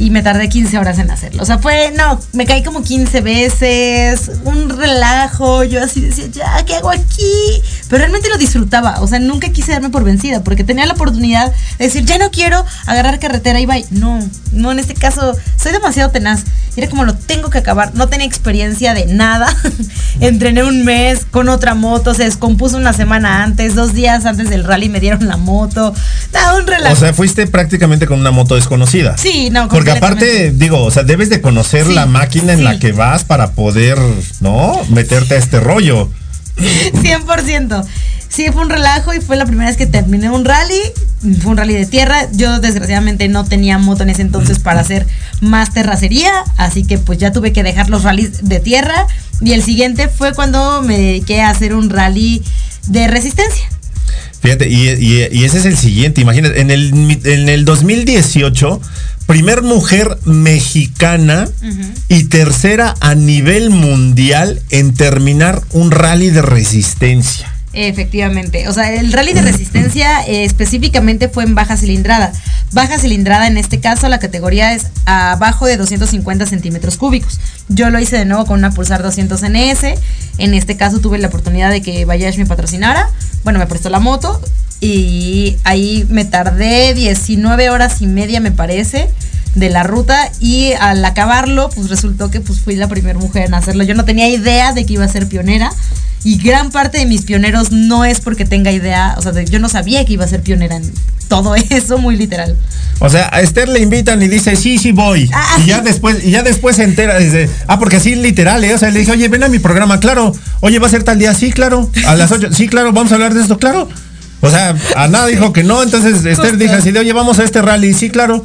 y me tardé 15 horas en hacerlo. O sea, fue, no, me caí como 15 veces, un relajo, yo así decía, ya, ¿qué hago aquí? Pero realmente lo disfrutaba, o sea, nunca quise darme por vencida porque tenía la oportunidad de decir, ya no quiero agarrar carretera y bye. No, no, en este caso, soy demasiado tenaz. Era como lo tengo que acabar, no tenía experiencia de nada. [laughs] Entrené un mes con otra moto, se descompuso una semana antes, dos días antes del rally me dieron la moto. Nada, un relajo. O sea, fuiste prácticamente con una moto desconocida. Sí, no, Porque aparte, completamente. digo, o sea, debes de conocer Sí, la máquina en la que vas para poder, ¿no? Meterte a este rollo. 100%. Sí, fue un relajo y fue la primera vez que terminé un rally. Fue un rally de tierra. Yo desgraciadamente no tenía moto en ese entonces [laughs] para hacer más terracería, así que pues ya tuve que dejar los rallies de tierra. Y el siguiente fue cuando me dediqué a hacer un rally de resistencia. Fíjate, y, y- y ese es el siguiente, imagínate, en el, en el 2018, primer mujer mexicana y tercera a nivel mundial en terminar un rally de resistencia. Efectivamente, o sea, el rally de resistencia eh, específicamente fue en baja cilindrada. Baja cilindrada en este caso la categoría es abajo de 250 centímetros cúbicos. Yo lo hice de nuevo con una Pulsar 200 NS. En este caso tuve la oportunidad de que Bayash me patrocinara. Bueno, me prestó la moto y ahí me tardé 19 horas y media me parece de la ruta y al acabarlo pues resultó que pues fui la primera mujer en hacerlo. Yo no tenía idea de que iba a ser pionera y gran parte de mis pioneros no es porque tenga idea, o sea, yo no sabía que iba a ser pionera en todo [laughs] eso, muy literal. O sea, a Esther le invitan y dice, sí, sí voy. Ah, y ya después, y ya después se entera, dice, ah, porque así literal, ¿eh? O sea, le dije, oye, ven a mi programa, claro. Oye, va a ser tal día, sí, claro. A las ocho, sí, claro, vamos a hablar de esto, claro. O sea, a nada dijo que no, entonces Esther dijo así de, oye, vamos a este rally, sí, claro.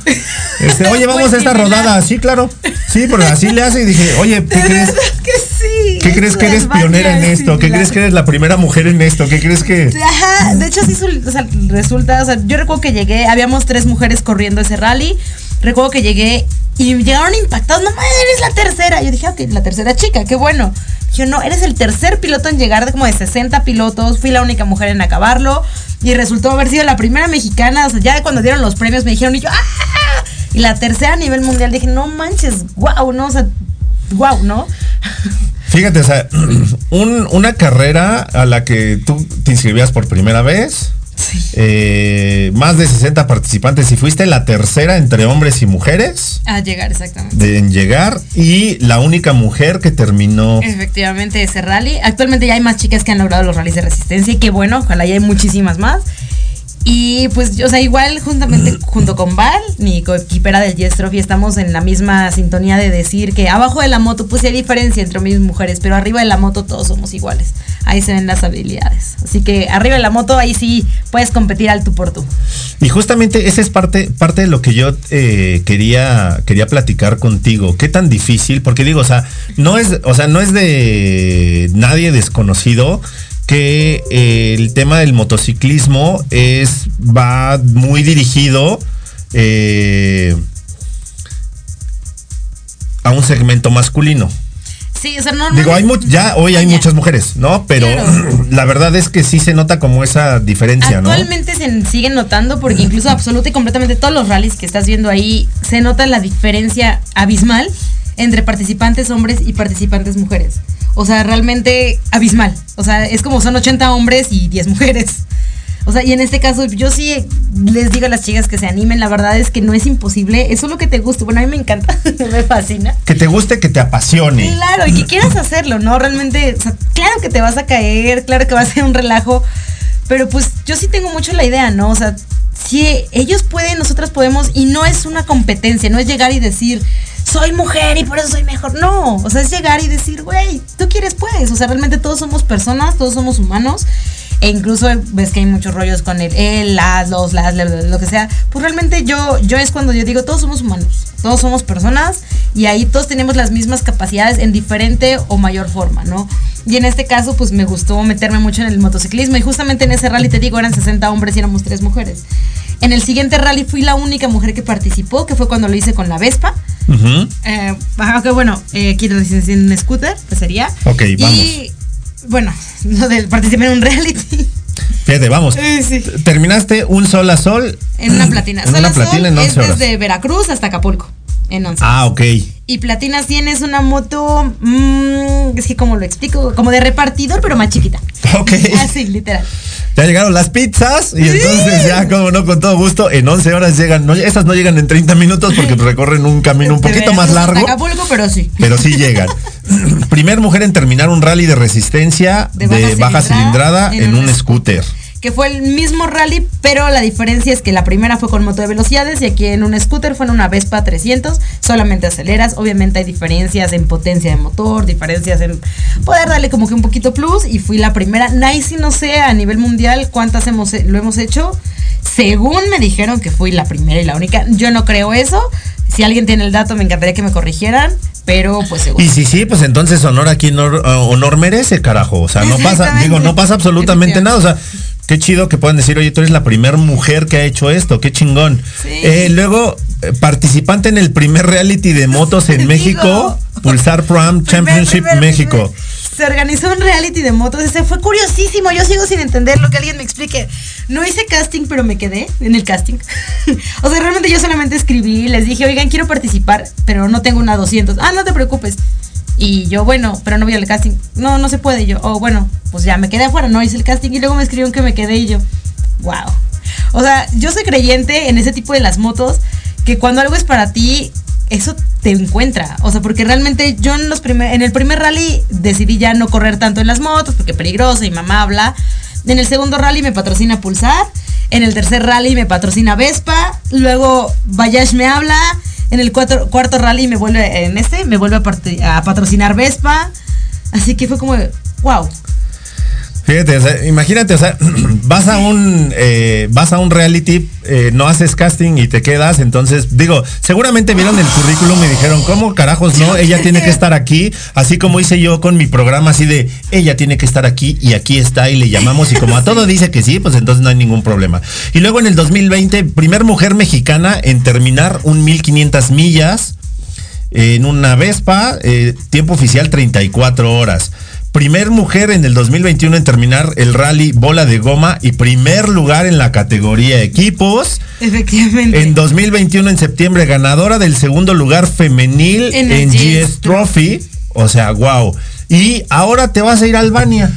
Este, oye, [laughs] vamos a esta rodada, sí, claro. Sí, pero así le hace y dije, oye, ¿qué crees? que sí. ¿Qué crees que eres pionera en esto? ¿Qué crees que eres la primera mujer en esto? ¿Qué crees que...? Ajá, de hecho sí o sea, resulta, o sea, yo recuerdo que llegué, habíamos tres mujeres corriendo ese rally, recuerdo que llegué y llegaron impactados, no mames, eres la tercera. Yo dije, ok, la tercera chica, qué bueno. Yo no, eres el tercer piloto en llegar de como de 60 pilotos, fui la única mujer en acabarlo y resultó haber sido la primera mexicana, o sea, ya cuando dieron los premios me dijeron y yo, ¡ah! Y la tercera a nivel mundial dije, no manches, wow, ¿no? O sea, wow, ¿no? [laughs] Fíjate, o sea, [clears throat] un- una carrera a la que tú te inscribías por primera vez, eh, más de 60 participantes y fuiste la tercera entre hombres y mujeres A llegar, exactamente. de, en llegar y la única mujer que terminó. Efectivamente, ese rally. Actualmente ya hay más chicas que han logrado los rallies de resistencia y qué bueno, ojalá ya hay muchísimas más. Y pues, o sea, igual juntamente junto con Val, mi coequipera del Yes Trophy, estamos en la misma sintonía de decir que abajo de la moto pues sí hay diferencia entre y mujeres, pero arriba de la moto todos somos iguales. Ahí se ven las habilidades. Así que arriba de la moto ahí sí puedes competir al tú por tú. Y justamente esa es parte, parte de lo que yo eh, quería, quería platicar contigo. ¿Qué tan difícil? Porque digo, o sea, no es, o sea, no es de nadie desconocido que eh, el tema del motociclismo es, va muy dirigido eh, a un segmento masculino. Sí, o sea, normalmente... Digo, hay mu- ya hoy hay Ya. muchas mujeres, ¿no? Pero Claro. la verdad es que sí se nota como esa diferencia, ¿no? Actualmente se siguen notando porque incluso absoluta y completamente todos los rallies que estás viendo ahí se nota la diferencia abismal entre participantes hombres y participantes mujeres. O sea, realmente abismal. O sea, es como son 80 hombres y 10 mujeres. O sea, y en este caso yo sí les digo a las chicas que se animen, la verdad es que no es imposible, eso es lo que te gusta. Bueno, a mí me encanta, [laughs] me fascina. Que te guste, que te apasione. Claro, y que quieras hacerlo, ¿no? Realmente, o sea, claro que te vas a caer, claro que va a ser un relajo, pero pues yo sí tengo mucho la idea, ¿no? O sea, si ellos pueden, nosotras podemos, y no es una competencia, no es llegar y decir, soy mujer y por eso soy mejor. No, o sea, es llegar y decir, güey, tú quieres, puedes. O sea, realmente todos somos personas, todos somos humanos. E incluso ves que hay muchos rollos con el él, las, los, las, lo que sea, pues realmente yo, yo es cuando yo digo, todos somos humanos, todos somos personas y ahí todos tenemos las mismas capacidades en diferente o mayor forma, ¿no? Y en este caso, pues me gustó meterme mucho en el motociclismo y justamente en ese rally, te digo, eran 60 hombres y éramos tres mujeres. En el siguiente rally fui la única mujer que participó, que fue cuando lo hice con la Vespa. Ujú. Eh, ok, bueno, eh, lo dicen en scooter, pues sería. Ok, vamos. Y bueno, no del, participé en un reality. Fíjate, vamos. Sí. Terminaste un sol a sol. En una platina. En una Sola Sol platina en es 11 horas. desde Veracruz hasta Acapulco. En 11. Ah, ok. Y Platina 100 es una moto, mm, es que como lo explico, como de repartidor, pero más chiquita. [laughs] Ok. Así, literal. Ya llegaron las pizzas y entonces ya, como no, con todo gusto, en 11 horas llegan. No, esas no llegan en 30 minutos porque recorren un camino un [laughs] poquito más largo. Acapulco, pero sí. Pero sí llegan. [laughs] Primer mujer en terminar un rally de resistencia de, De baja, baja cilindrada, en, un scooter. Que fue el mismo rally, pero la diferencia es que la primera fue con moto de velocidades y aquí en un scooter fue en una Vespa 300, solamente aceleras. Obviamente hay diferencias en potencia de motor, diferencias en poder darle como que un poquito plus y fui la primera. Nice, no sé a nivel mundial cuántas hemos, lo hemos hecho. Según me dijeron que fui la primera y la única, yo no creo eso. Si alguien tiene el dato, me encantaría que me corrigieran, pero pues seguro. Y si sí, pues entonces honor aquí honor, honor merece, carajo. O sea, no pasa, digo, no pasa absolutamente nada. O sea, qué chido que puedan decir, oye, tú eres la primera mujer que ha hecho esto, qué chingón. Sí. Eh, luego, eh, participante en el primer reality de motos en. [laughs] México, Pulsar Pram Championship primer- México. primer- Se organizó un reality de motos. Ese fue curiosísimo. Yo sigo sin entender lo que alguien me explique. No hice casting, pero me quedé en el casting. [laughs] o sea, realmente yo solamente escribí. Les dije, oigan, quiero participar, pero no tengo una 200. Ah, no te preocupes. Y yo, bueno, pero no voy al casting. No, no se puede. Y yo, oh, bueno, pues ya me quedé afuera, no hice el casting. Y luego me escribieron que me quedé y yo, wow. O sea, yo soy creyente en ese tipo de las motos, que cuando algo es para ti, eso te encuentra. O sea, porque realmente yo en, los primer, en el primer rally decidí ya no correr tanto en las motos, porque peligroso y mamá habla. En el segundo rally me patrocina Pulsar. En el tercer rally me patrocina Vespa. Luego Bayash me habla. En el cuarto rally me vuelve, en este, me vuelve a, a patrocinar Vespa. Así que fue como, wow. Fíjate, o sea, imagínate, o sea, [clears throat] vas a un eh, vas a un reality, eh, no haces casting y te quedas, entonces digo, seguramente vieron el currículum y dijeron, ¿cómo carajos no? Ella tiene que estar aquí, así como hice yo con mi programa así de, ella tiene que estar aquí y aquí está y le llamamos y como a todo dice que sí, pues entonces no hay ningún problema. Y luego en el 2020, primer mujer mexicana en terminar un 1500 millas en una Vespa, eh, tiempo oficial 34 horas. Primer mujer en el 2021 en terminar el rally bola de goma y primer lugar en la categoría equipos. Efectivamente. En 2021 en septiembre ganadora del segundo lugar femenil En en, GS Trophy. O sea, wow. Y ahora te vas a ir a Albania.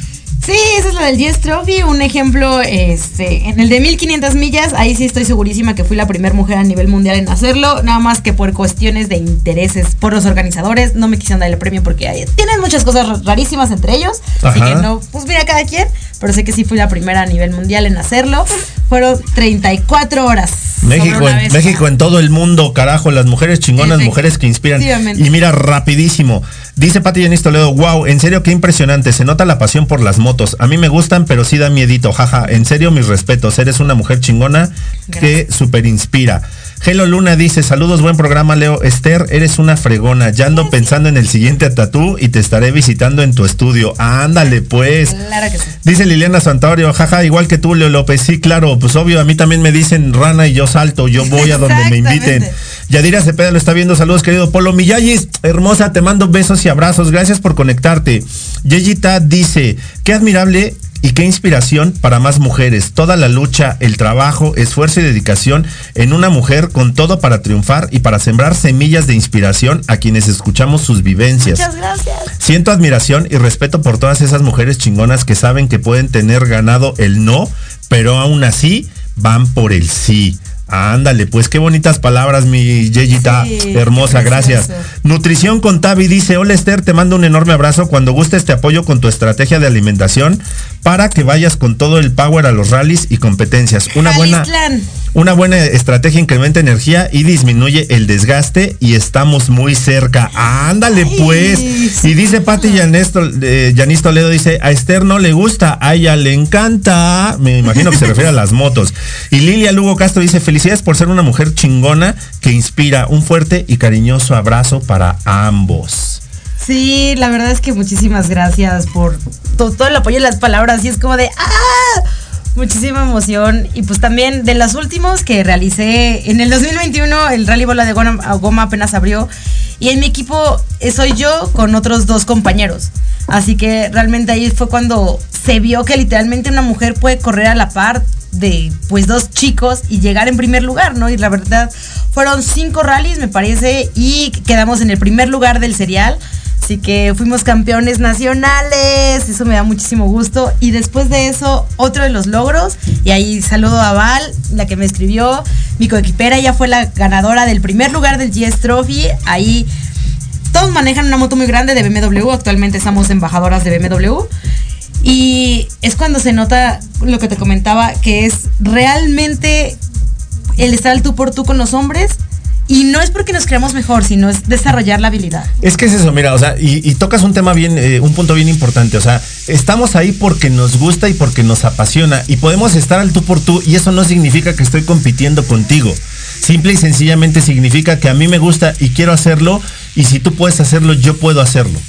Sí, esa es la del Yes Trophy. Un ejemplo, este, en el de 1500 millas, ahí sí estoy segurísima que fui la primera mujer a nivel mundial en hacerlo. Nada más que por cuestiones de intereses por los organizadores, no me quisieron dar el premio porque tienen muchas cosas rarísimas entre ellos. Así Ajá. que no, pues mira cada quien. Pero sé que sí fui la primera a nivel mundial en hacerlo. Fueron 34 horas. México en. México en todo el mundo, carajo, las mujeres chingonas, mujeres que inspiran. Y mira, rapidísimo. Dice Pati Yanis Toledo, wow, en serio qué impresionante, se nota la pasión por las motos. A mí me gustan, pero sí da miedito, jaja. En serio, mis respetos, eres una mujer chingona que súper inspira. Hello Luna dice, saludos, buen programa, Leo. Esther, eres una fregona. Ya ando pensando en el siguiente tatú y te estaré visitando en tu estudio. Ándale, pues. Claro que sí. Dice Liliana Santorio, jaja, igual que tú, Leo López. Sí, claro, pues obvio, a mí también me dicen rana y yo salto, yo voy a donde me inviten. Yadira Cepeda lo está viendo, saludos querido Polo Miyagis, hermosa, te mando besos y abrazos, gracias por conectarte. Yeyita dice, qué admirable y qué inspiración para más mujeres. Toda la lucha, el trabajo, esfuerzo y dedicación en una mujer con todo para triunfar y para sembrar semillas de inspiración a quienes escuchamos sus vivencias. Muchas gracias. Siento admiración y respeto por todas esas mujeres chingonas que saben que pueden tener ganado el no, pero aún así van por el sí. Ándale, pues qué bonitas palabras, mi Yeyita Sí, hermosa, gracias. Nutrición con Tavi dice, hola Esther, te mando un enorme abrazo. Cuando gustes te apoyo con tu estrategia de alimentación para que vayas con todo el power a los rallies y competencias. Una buena. Una buena estrategia incrementa energía y disminuye el desgaste y estamos muy cerca. Ándale Ay, pues. sí. Y dice Pati Yanis eh, Yanis Toledo, dice, a Esther no le gusta, a ella le encanta. Me imagino que se refiere a las motos. Y Lilia Lugo Castro dice, felicidades por ser una mujer chingona que inspira un fuerte y cariñoso abrazo para ambos. Sí, la verdad es que muchísimas gracias por to- todo el apoyo y las palabras. Y es como de ¡ah! Muchísima emoción. Y pues también de los últimos que realicé en el 2021, el Rally Bola de Goma, apenas abrió. Y en mi equipo eh, soy yo con otros dos compañeros. Así que realmente ahí fue cuando se vio que literalmente una mujer puede correr a la par de pues dos chicos y llegar en primer lugar, ¿no? Y la verdad fueron cinco rallies, me parece, y quedamos en el primer lugar del serial. Así que fuimos campeones nacionales, eso me da muchísimo gusto. Y después de eso, otro de los logros, y ahí saludo a Val, la que me escribió, mi coequipera, ella fue la ganadora del primer lugar del GS Trophy, ahí todos manejan una moto muy grande de BMW, actualmente estamos embajadoras de BMW. Y es cuando se nota lo que te comentaba, que es realmente el estar al tú por tú con los hombres. Y no es porque nos creamos mejor, sino es desarrollar la habilidad. Es que es eso, mira, o sea, y, tocas un tema bien, eh, un punto bien importante, o sea, estamos ahí porque nos gusta y porque nos apasiona y podemos estar al tú por tú y eso no significa que estoy compitiendo contigo. Simple y sencillamente significa que a mí me gusta y quiero hacerlo y si tú puedes hacerlo, yo puedo hacerlo.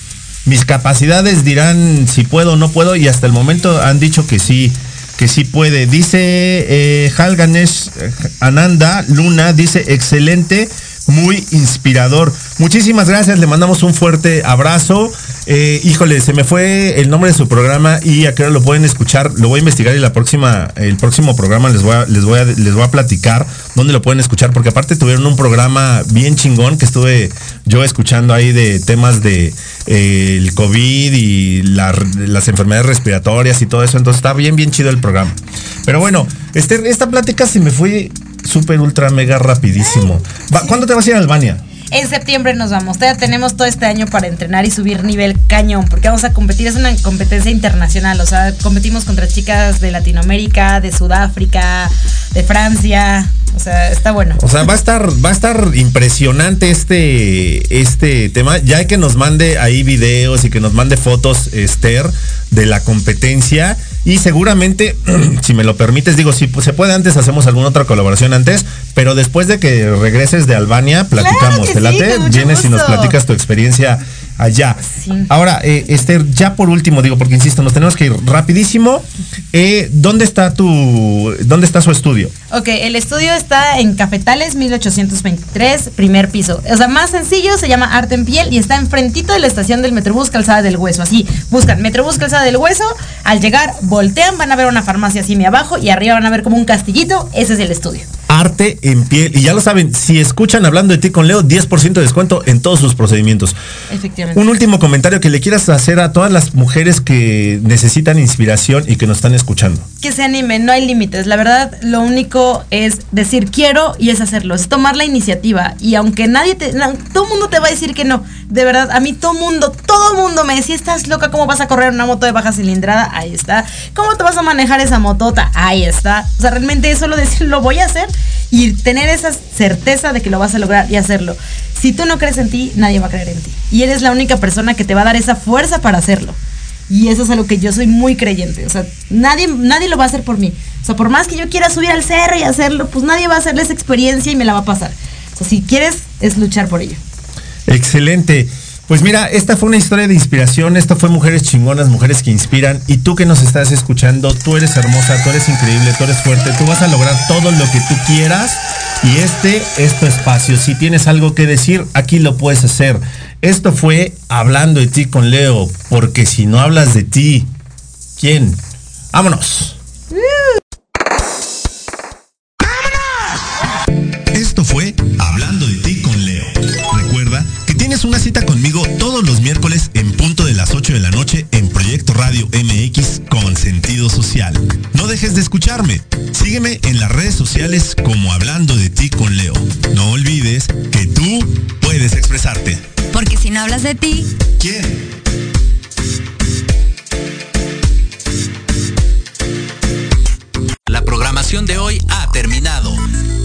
Mis capacidades dirán si puedo o no puedo y hasta el momento han dicho que sí, que sí puede. Dice eh, Hal Ganesh eh, Ananda Luna, dice excelente, muy inspirador. Muchísimas gracias, le mandamos un fuerte abrazo. Eh, híjole, se me fue el nombre de su programa y a qué hora lo pueden escuchar. Lo voy a investigar y la próxima, el próximo programa les voy a, les voy les voy a platicar dónde lo pueden escuchar, porque aparte tuvieron un programa bien chingón que estuve yo escuchando ahí de temas de eh, el COVID y la- las enfermedades respiratorias y todo eso. Entonces está bien, bien chido el programa. Pero bueno, este, esta plática se me fue súper, ultra, mega rapidísimo. Va- ¿Cuándo te vas a ir a Albania? En septiembre nos vamos. Todavía tenemos todo este año para entrenar y subir nivel cañón, porque vamos a competir. Es una competencia internacional. O sea, competimos contra chicas de Latinoamérica, de Sudáfrica, de Francia. O sea, está bueno. O sea, va a estar, va a estar impresionante este, este tema. Ya que nos mande ahí videos y que nos mande fotos, Esther, de la competencia. Y seguramente, [clears throat] si me lo permites, digo, si se puede antes, hacemos alguna otra colaboración antes, pero después de que regreses de Albania, platicamos. que ¿Te sí, late? con mucho Vienes y nos platicas tu experiencia allá. Sí. Ahora, eh, Esther, ya por último, digo, porque insisto, nos tenemos que ir rapidísimo. Eh, ¿Dónde está tu, dónde está su estudio? Ok, el estudio está en Cafetales 1823, primer piso. O sea, más sencillo, se llama Arte en Piel y está enfrentito de la estación del Metrobús Calzada del Hueso. Así, buscan Metrobús Calzada del Hueso, al llegar, voltean, van a ver una farmacia así mi abajo y arriba van a ver como un castillito, ese es el estudio. Arte en piel. Y ya lo saben, si escuchan hablando de ti con Leo, 10% de descuento en todos sus procedimientos. Efectivamente. Un último comentario que le quieras hacer a todas las mujeres que necesitan inspiración y que nos están escuchando. que se animen, no hay límites. La verdad, lo único es decir quiero y es hacerlo, es tomar la iniciativa. Y aunque nadie te, no, todo el mundo te va a decir que no, de verdad, a mí todo mundo, todo mundo me decía, estás loca, ¿cómo vas a correr una moto de baja cilindrada? Ahí está. ¿Cómo te vas a manejar esa motota? Ahí está. O sea, realmente es solo [laughs] decir, lo voy a hacer y tener esa certeza de que lo vas a lograr y hacerlo. Si tú no crees en ti, nadie va a creer en ti. Y eres la única persona que te va a dar esa fuerza para hacerlo. Y eso es algo que yo soy muy creyente. O sea, nadie, nadie lo va a hacer por mí. O sea, por más que yo quiera subir al cerro y hacerlo, pues nadie va a hacerle esa experiencia y me la va a pasar. O sea, si quieres, es luchar por ello. Excelente. Pues mira, esta fue una historia de inspiración, esto fue Mujeres Chingonas, Mujeres que Inspiran, y tú que nos estás escuchando, tú eres hermosa, tú eres increíble, tú eres fuerte, tú vas a lograr todo lo que tú quieras, y este es tu espacio. Si tienes algo que decir, aquí lo puedes hacer. Esto fue Hablando de ti con Leo, porque si no hablas de ti, ¿quién? Vámonos. Radio MX con sentido social. No dejes de escucharme. Sígueme en las redes sociales como Hablando de ti con Leo. No olvides que tú puedes expresarte. Porque si no hablas de ti, ¿Quién? La programación de hoy ha terminado.